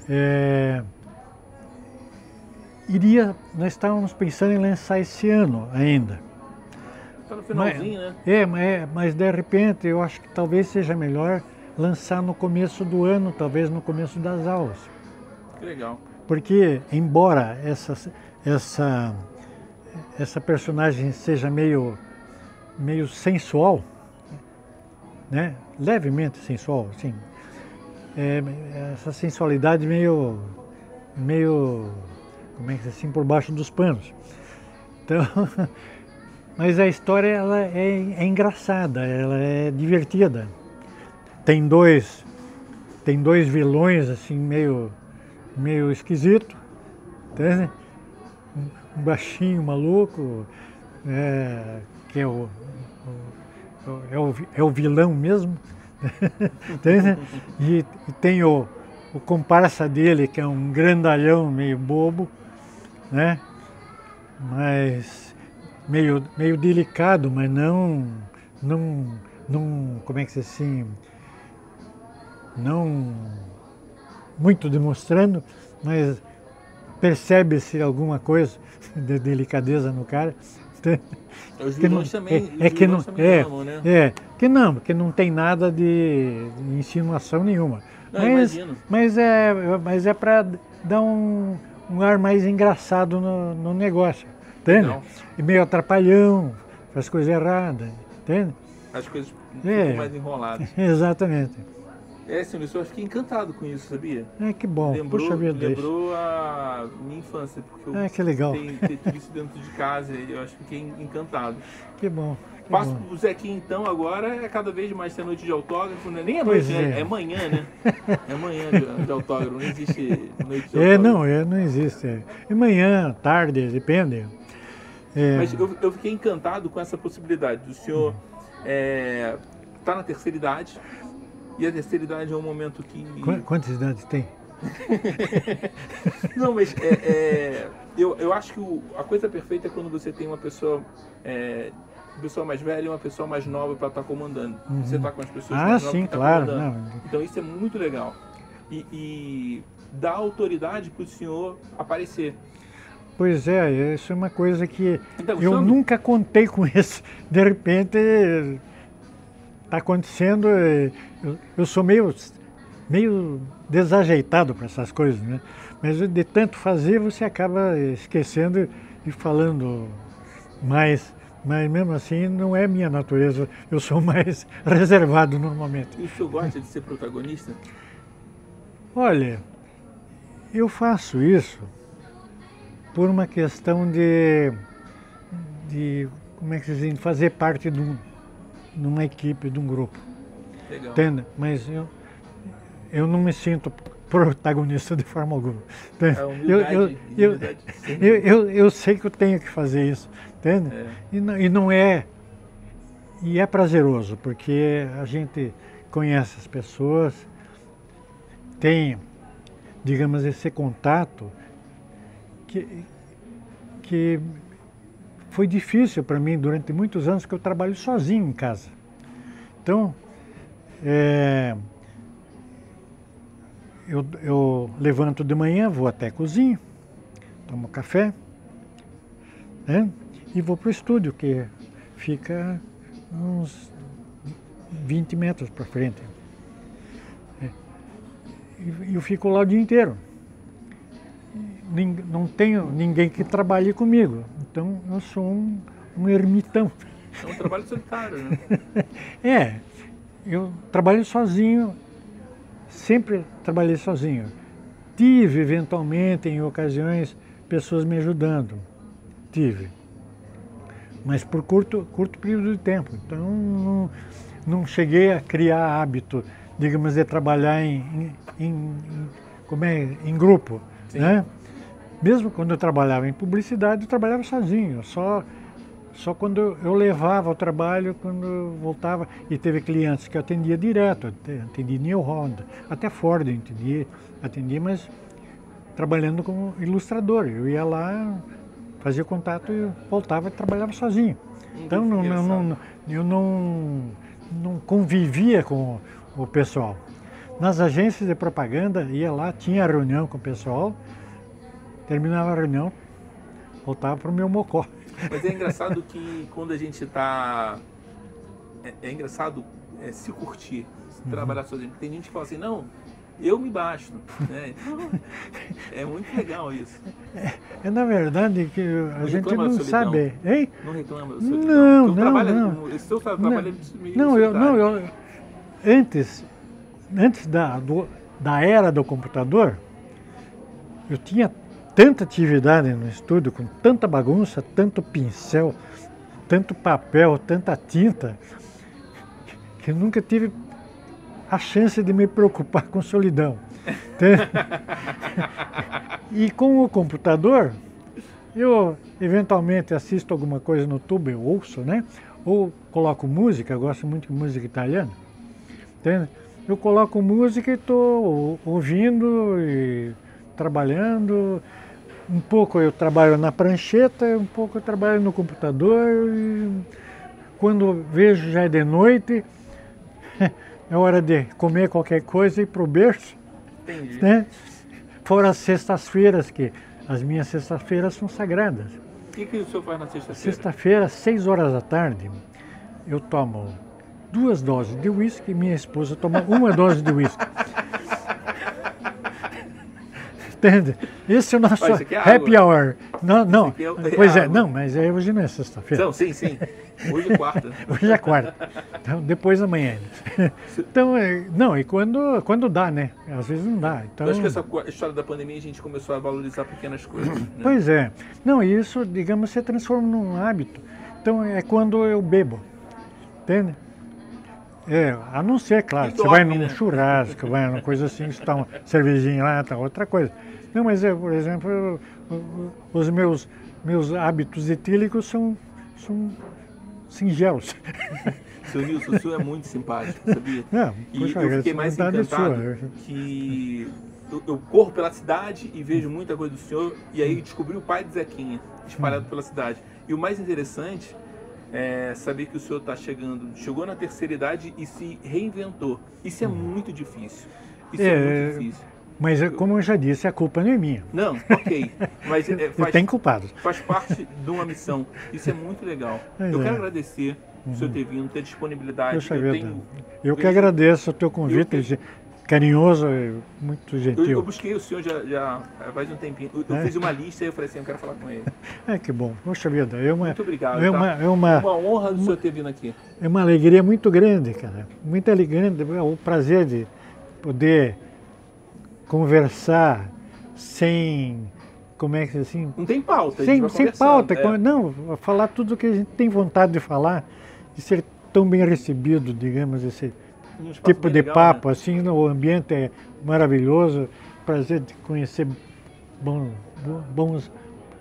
É, iria, nós estávamos pensando em lançar esse ano ainda. Tá no finalzinho, né? É, mas, é, mas de repente eu acho que talvez seja melhor lançar no começo do ano, talvez no começo das aulas. Que legal. Porque, embora essa, essa, essa personagem seja meio, meio sensual, né? levemente sensual, assim, é, essa sensualidade meio, meio, como é que é assim, por baixo dos panos. Então, [LAUGHS] mas a história ela é, é engraçada, ela é divertida. Tem dois, tem dois vilões assim meio, meio esquisito, entende? um baixinho maluco, é, que é o, é, o, é o vilão mesmo, [LAUGHS] e, e, tem o, o comparsa dele, que é um grandalhão meio bobo, né? Mas meio, meio delicado, mas não, não, não, como é que se assim, não muito demonstrando, mas percebe-se alguma coisa [LAUGHS] de delicadeza no cara. [LAUGHS] Os vilões não, também, é, é que não, é, amam, né? É, que não, que não tem nada de, de insinuação nenhuma. Não, mas, mas é, mas é para dar um, um ar mais engraçado no, no negócio, entende? E meio atrapalhão, faz coisa errada, entende? As coisas um É. mais enroladas. [LAUGHS] Exatamente. É, senhor, eu fiquei encantado com isso, sabia? É que bom, lembrou puxa vida. lembrou a minha infância, porque eu É, que legal. tenho ter tudo isso dentro de casa e eu acho que fiquei encantado. [LAUGHS] Que bom. Que Passo bom. pro então agora, é cada vez mais ter noite de autógrafo, né? Nem é Pois noite, né? é. É manhã, né? [LAUGHS] É manhã de, de autógrafo, não existe noite de É, autógrafo. não, é, não existe. É. E manhã, tarde, depende. É, Mas eu, eu fiquei encantado com essa possibilidade do senhor estar na terceira idade. E a terceira idade é um momento que. qu- quantas idades tem? [LAUGHS] Não, mas é, é, eu, eu acho que o- a coisa perfeita é quando você tem uma pessoa. é, uma pessoa mais velha e uma pessoa mais nova para estar comandando. Você está com as pessoas Ah, mais novas sim, que tá claro. Não, Então isso é muito legal. E, e dá autoridade para o senhor aparecer. Pois é, isso é uma coisa que Tá eu nunca contei com isso. De repente está acontecendo. Eu, eu sou meio, meio desajeitado para essas coisas, né? Mas de tanto fazer você acaba esquecendo e falando mais. Mas mesmo assim não é minha natureza. Eu sou [LAUGHS] mais reservado normalmente. E o senhor gosta de ser protagonista? Olha, eu faço isso por uma questão de, de como é que se diz, fazer parte de, um, de uma equipe, de um grupo, Legal. entende? Mas eu, eu não me sinto protagonista de forma alguma. entende? A Eu, humildade, eu, eu, humildade sempre. eu, eu, eu sei que eu tenho que fazer isso, entende? É. E, não, e não é. E é prazeroso, porque a gente conhece as pessoas, tem, digamos, esse contato que, que foi difícil para mim durante muitos anos que eu trabalho sozinho em casa. Então, é, eu, eu levanto de manhã, vou até a cozinha, tomo café, né? E vou para o estúdio, que fica uns 20 metros para frente. É. E eu fico lá o dia inteiro. Não tenho ninguém que trabalhe comigo, então eu sou um, um ermitão. É um trabalho solitário, né? [LAUGHS] É, eu trabalho sozinho, sempre trabalhei sozinho. Tive, eventualmente, em ocasiões, pessoas me ajudando. Tive. Mas por curto, curto período de tempo. Então, não, não cheguei a criar hábito, digamos, de trabalhar em, em, em- como é, em grupo. Sim. Né? Mesmo quando eu trabalhava em publicidade, eu trabalhava sozinho. Só só quando eu levava ao trabalho, quando eu voltava, e teve clientes que eu atendia direto, atendi New Honda, até Ford eu atendi, atendi, mas trabalhando como ilustrador. Eu ia lá, fazia contato e voltava e trabalhava sozinho. Então não, não, não- eu não, não convivia com o pessoal. Nas agências de propaganda, ia lá, tinha reunião com o pessoal, terminava a reunião, voltava para o meu mocó. Mas é engraçado que quando a gente tá. É, é engraçado é, se curtir, se Uhum. trabalhar sozinho. Tem gente que fala assim, não, eu me basto. Né? Então, é muito legal isso. É na verdade que a Não gente não sabe, hein? Não reclama. Não, Não, não, trabalho, não. Esse seu trabalho é meio Não, eu, não, eu, antes, antes da, do, da era do computador, eu tinha tanta atividade no estúdio, com tanta bagunça, tanto pincel, tanto papel, tanta tinta, que eu nunca tive a chance de me preocupar com solidão. [LAUGHS] e com o computador, eu eventualmente assisto alguma coisa no YouTube, eu ouço, né? Ou coloco música, gosto muito de música italiana. Entende? Eu coloco música e estou ouvindo e trabalhando. Um pouco eu trabalho na prancheta, um pouco eu trabalho no computador. quando vejo já é de noite, [LAUGHS] é hora de comer qualquer coisa e ir para o berço. Entendi. Né? Fora as sextas-feiras, que as minhas sextas-feiras são sagradas. O que, que o senhor faz na sexta-feira? Sexta-feira, seis horas da tarde, eu tomo duas doses de uísque e minha esposa toma uma dose de uísque. [LAUGHS] Entende? Esse é o nosso é happy hour. Não, não. É pois é, não, mas é, hoje não é sexta-feira. Não, sim, sim. Hoje é quarta. [LAUGHS] hoje é quarta. Então, depois amanhã. [LAUGHS] Então, é, não, e quando, quando dá, né? Às vezes não dá. Então... Eu acho que essa história da pandemia a gente começou a valorizar pequenas coisas. Né? Pois é. Não, e isso, digamos, se transforma num hábito. Então, é quando eu bebo. Entende? É, a não ser, claro, você vai num né? churrasco, vai numa coisa assim, está uma [LAUGHS] cervejinha lá, tá outra coisa. Não, mas é, por exemplo, eu, os meus, meus hábitos etílicos são, são singelos. [LAUGHS] Seu Nilson, o senhor é muito simpático, sabia? Não, e poxa, eu fiquei mais encantado sua. que eu, eu, corro pela cidade e vejo muita coisa do senhor, e aí descobri o pai de Zequinha, espalhado hum. pela cidade. E o mais interessante é saber que o senhor está chegando, chegou na terceira idade e se reinventou. Isso é hum. muito difícil. Isso é, é muito difícil. Mas, como eu já disse, a culpa não é minha. Não, ok. Mas é, [LAUGHS] faz, tem culpados. Faz parte de uma missão. Isso é muito legal. Eu é. quero agradecer uhum. o senhor ter vindo, ter disponibilidade. Poxa eu, tenho, eu que agradeço o teu convite. Eu, carinhoso, muito gentil. Eu, eu, busquei o senhor já, já faz um tempinho. Eu, é? fiz uma lista e eu falei assim, eu quero falar com ele. [LAUGHS] É, que bom. Poxa vida, é uma... Muito obrigado. É uma, tá? é uma, uma honra do senhor ter vindo aqui. É uma alegria muito grande, cara. Muito alegria, é o prazer de poder conversar sem como é que assim não tem pauta sem, sem pauta é. não falar tudo o que a gente tem vontade de falar de ser tão bem recebido digamos esse um tipo de legal, papo né? assim o ambiente é maravilhoso prazer de conhecer bom, bons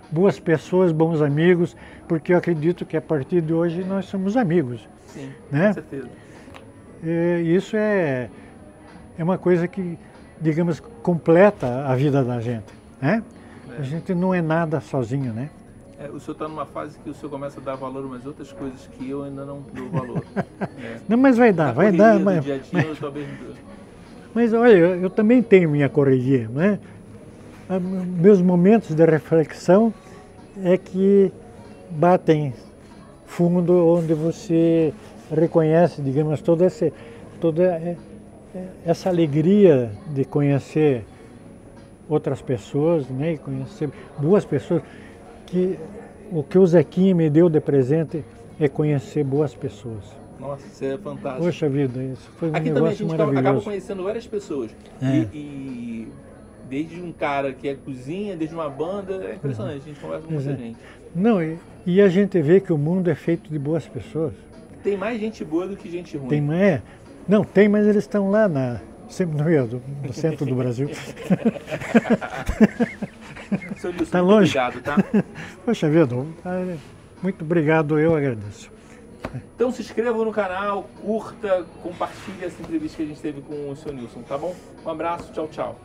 boas pessoas bons amigos porque eu acredito que a partir de hoje nós somos amigos sim né? com certeza e isso é é uma coisa que digamos, completa a vida da gente. Né? É. A gente não é nada sozinho, né? É, o senhor está numa fase que o senhor começa a dar valor a umas outras coisas que eu ainda não dou valor. [LAUGHS] É. Não, mas vai dar, vai dar. Mas, dia -dia, mas, mas olha, eu, eu, também tenho minha correria, né? Meus momentos de reflexão é que batem fundo onde você reconhece, digamos, toda essa, toda essa alegria de conhecer outras pessoas, né, e conhecer boas pessoas, que o que o Zequinha me deu de presente é conhecer boas pessoas. Nossa, isso é fantástico. Poxa vida, isso foi um Aqui negócio também a gente acaba conhecendo várias pessoas. É. E, e, desde um cara que é cozinha, desde uma banda, é impressionante, a gente conversa com muita é. gente. Não, e, e, a gente vê que o mundo é feito de boas pessoas. Tem mais gente boa do que gente ruim. Tem mais. Não, tem, mas eles estão lá na, sempre no, Rio, no centro do Brasil. Está longe. Obrigado, tá? [LAUGHS] Poxa vida, muito obrigado, eu agradeço. Então se inscreva no canal, curta, compartilhe essa entrevista que a gente teve com o seu Nilson, tá bom? Um abraço, tchau, tchau.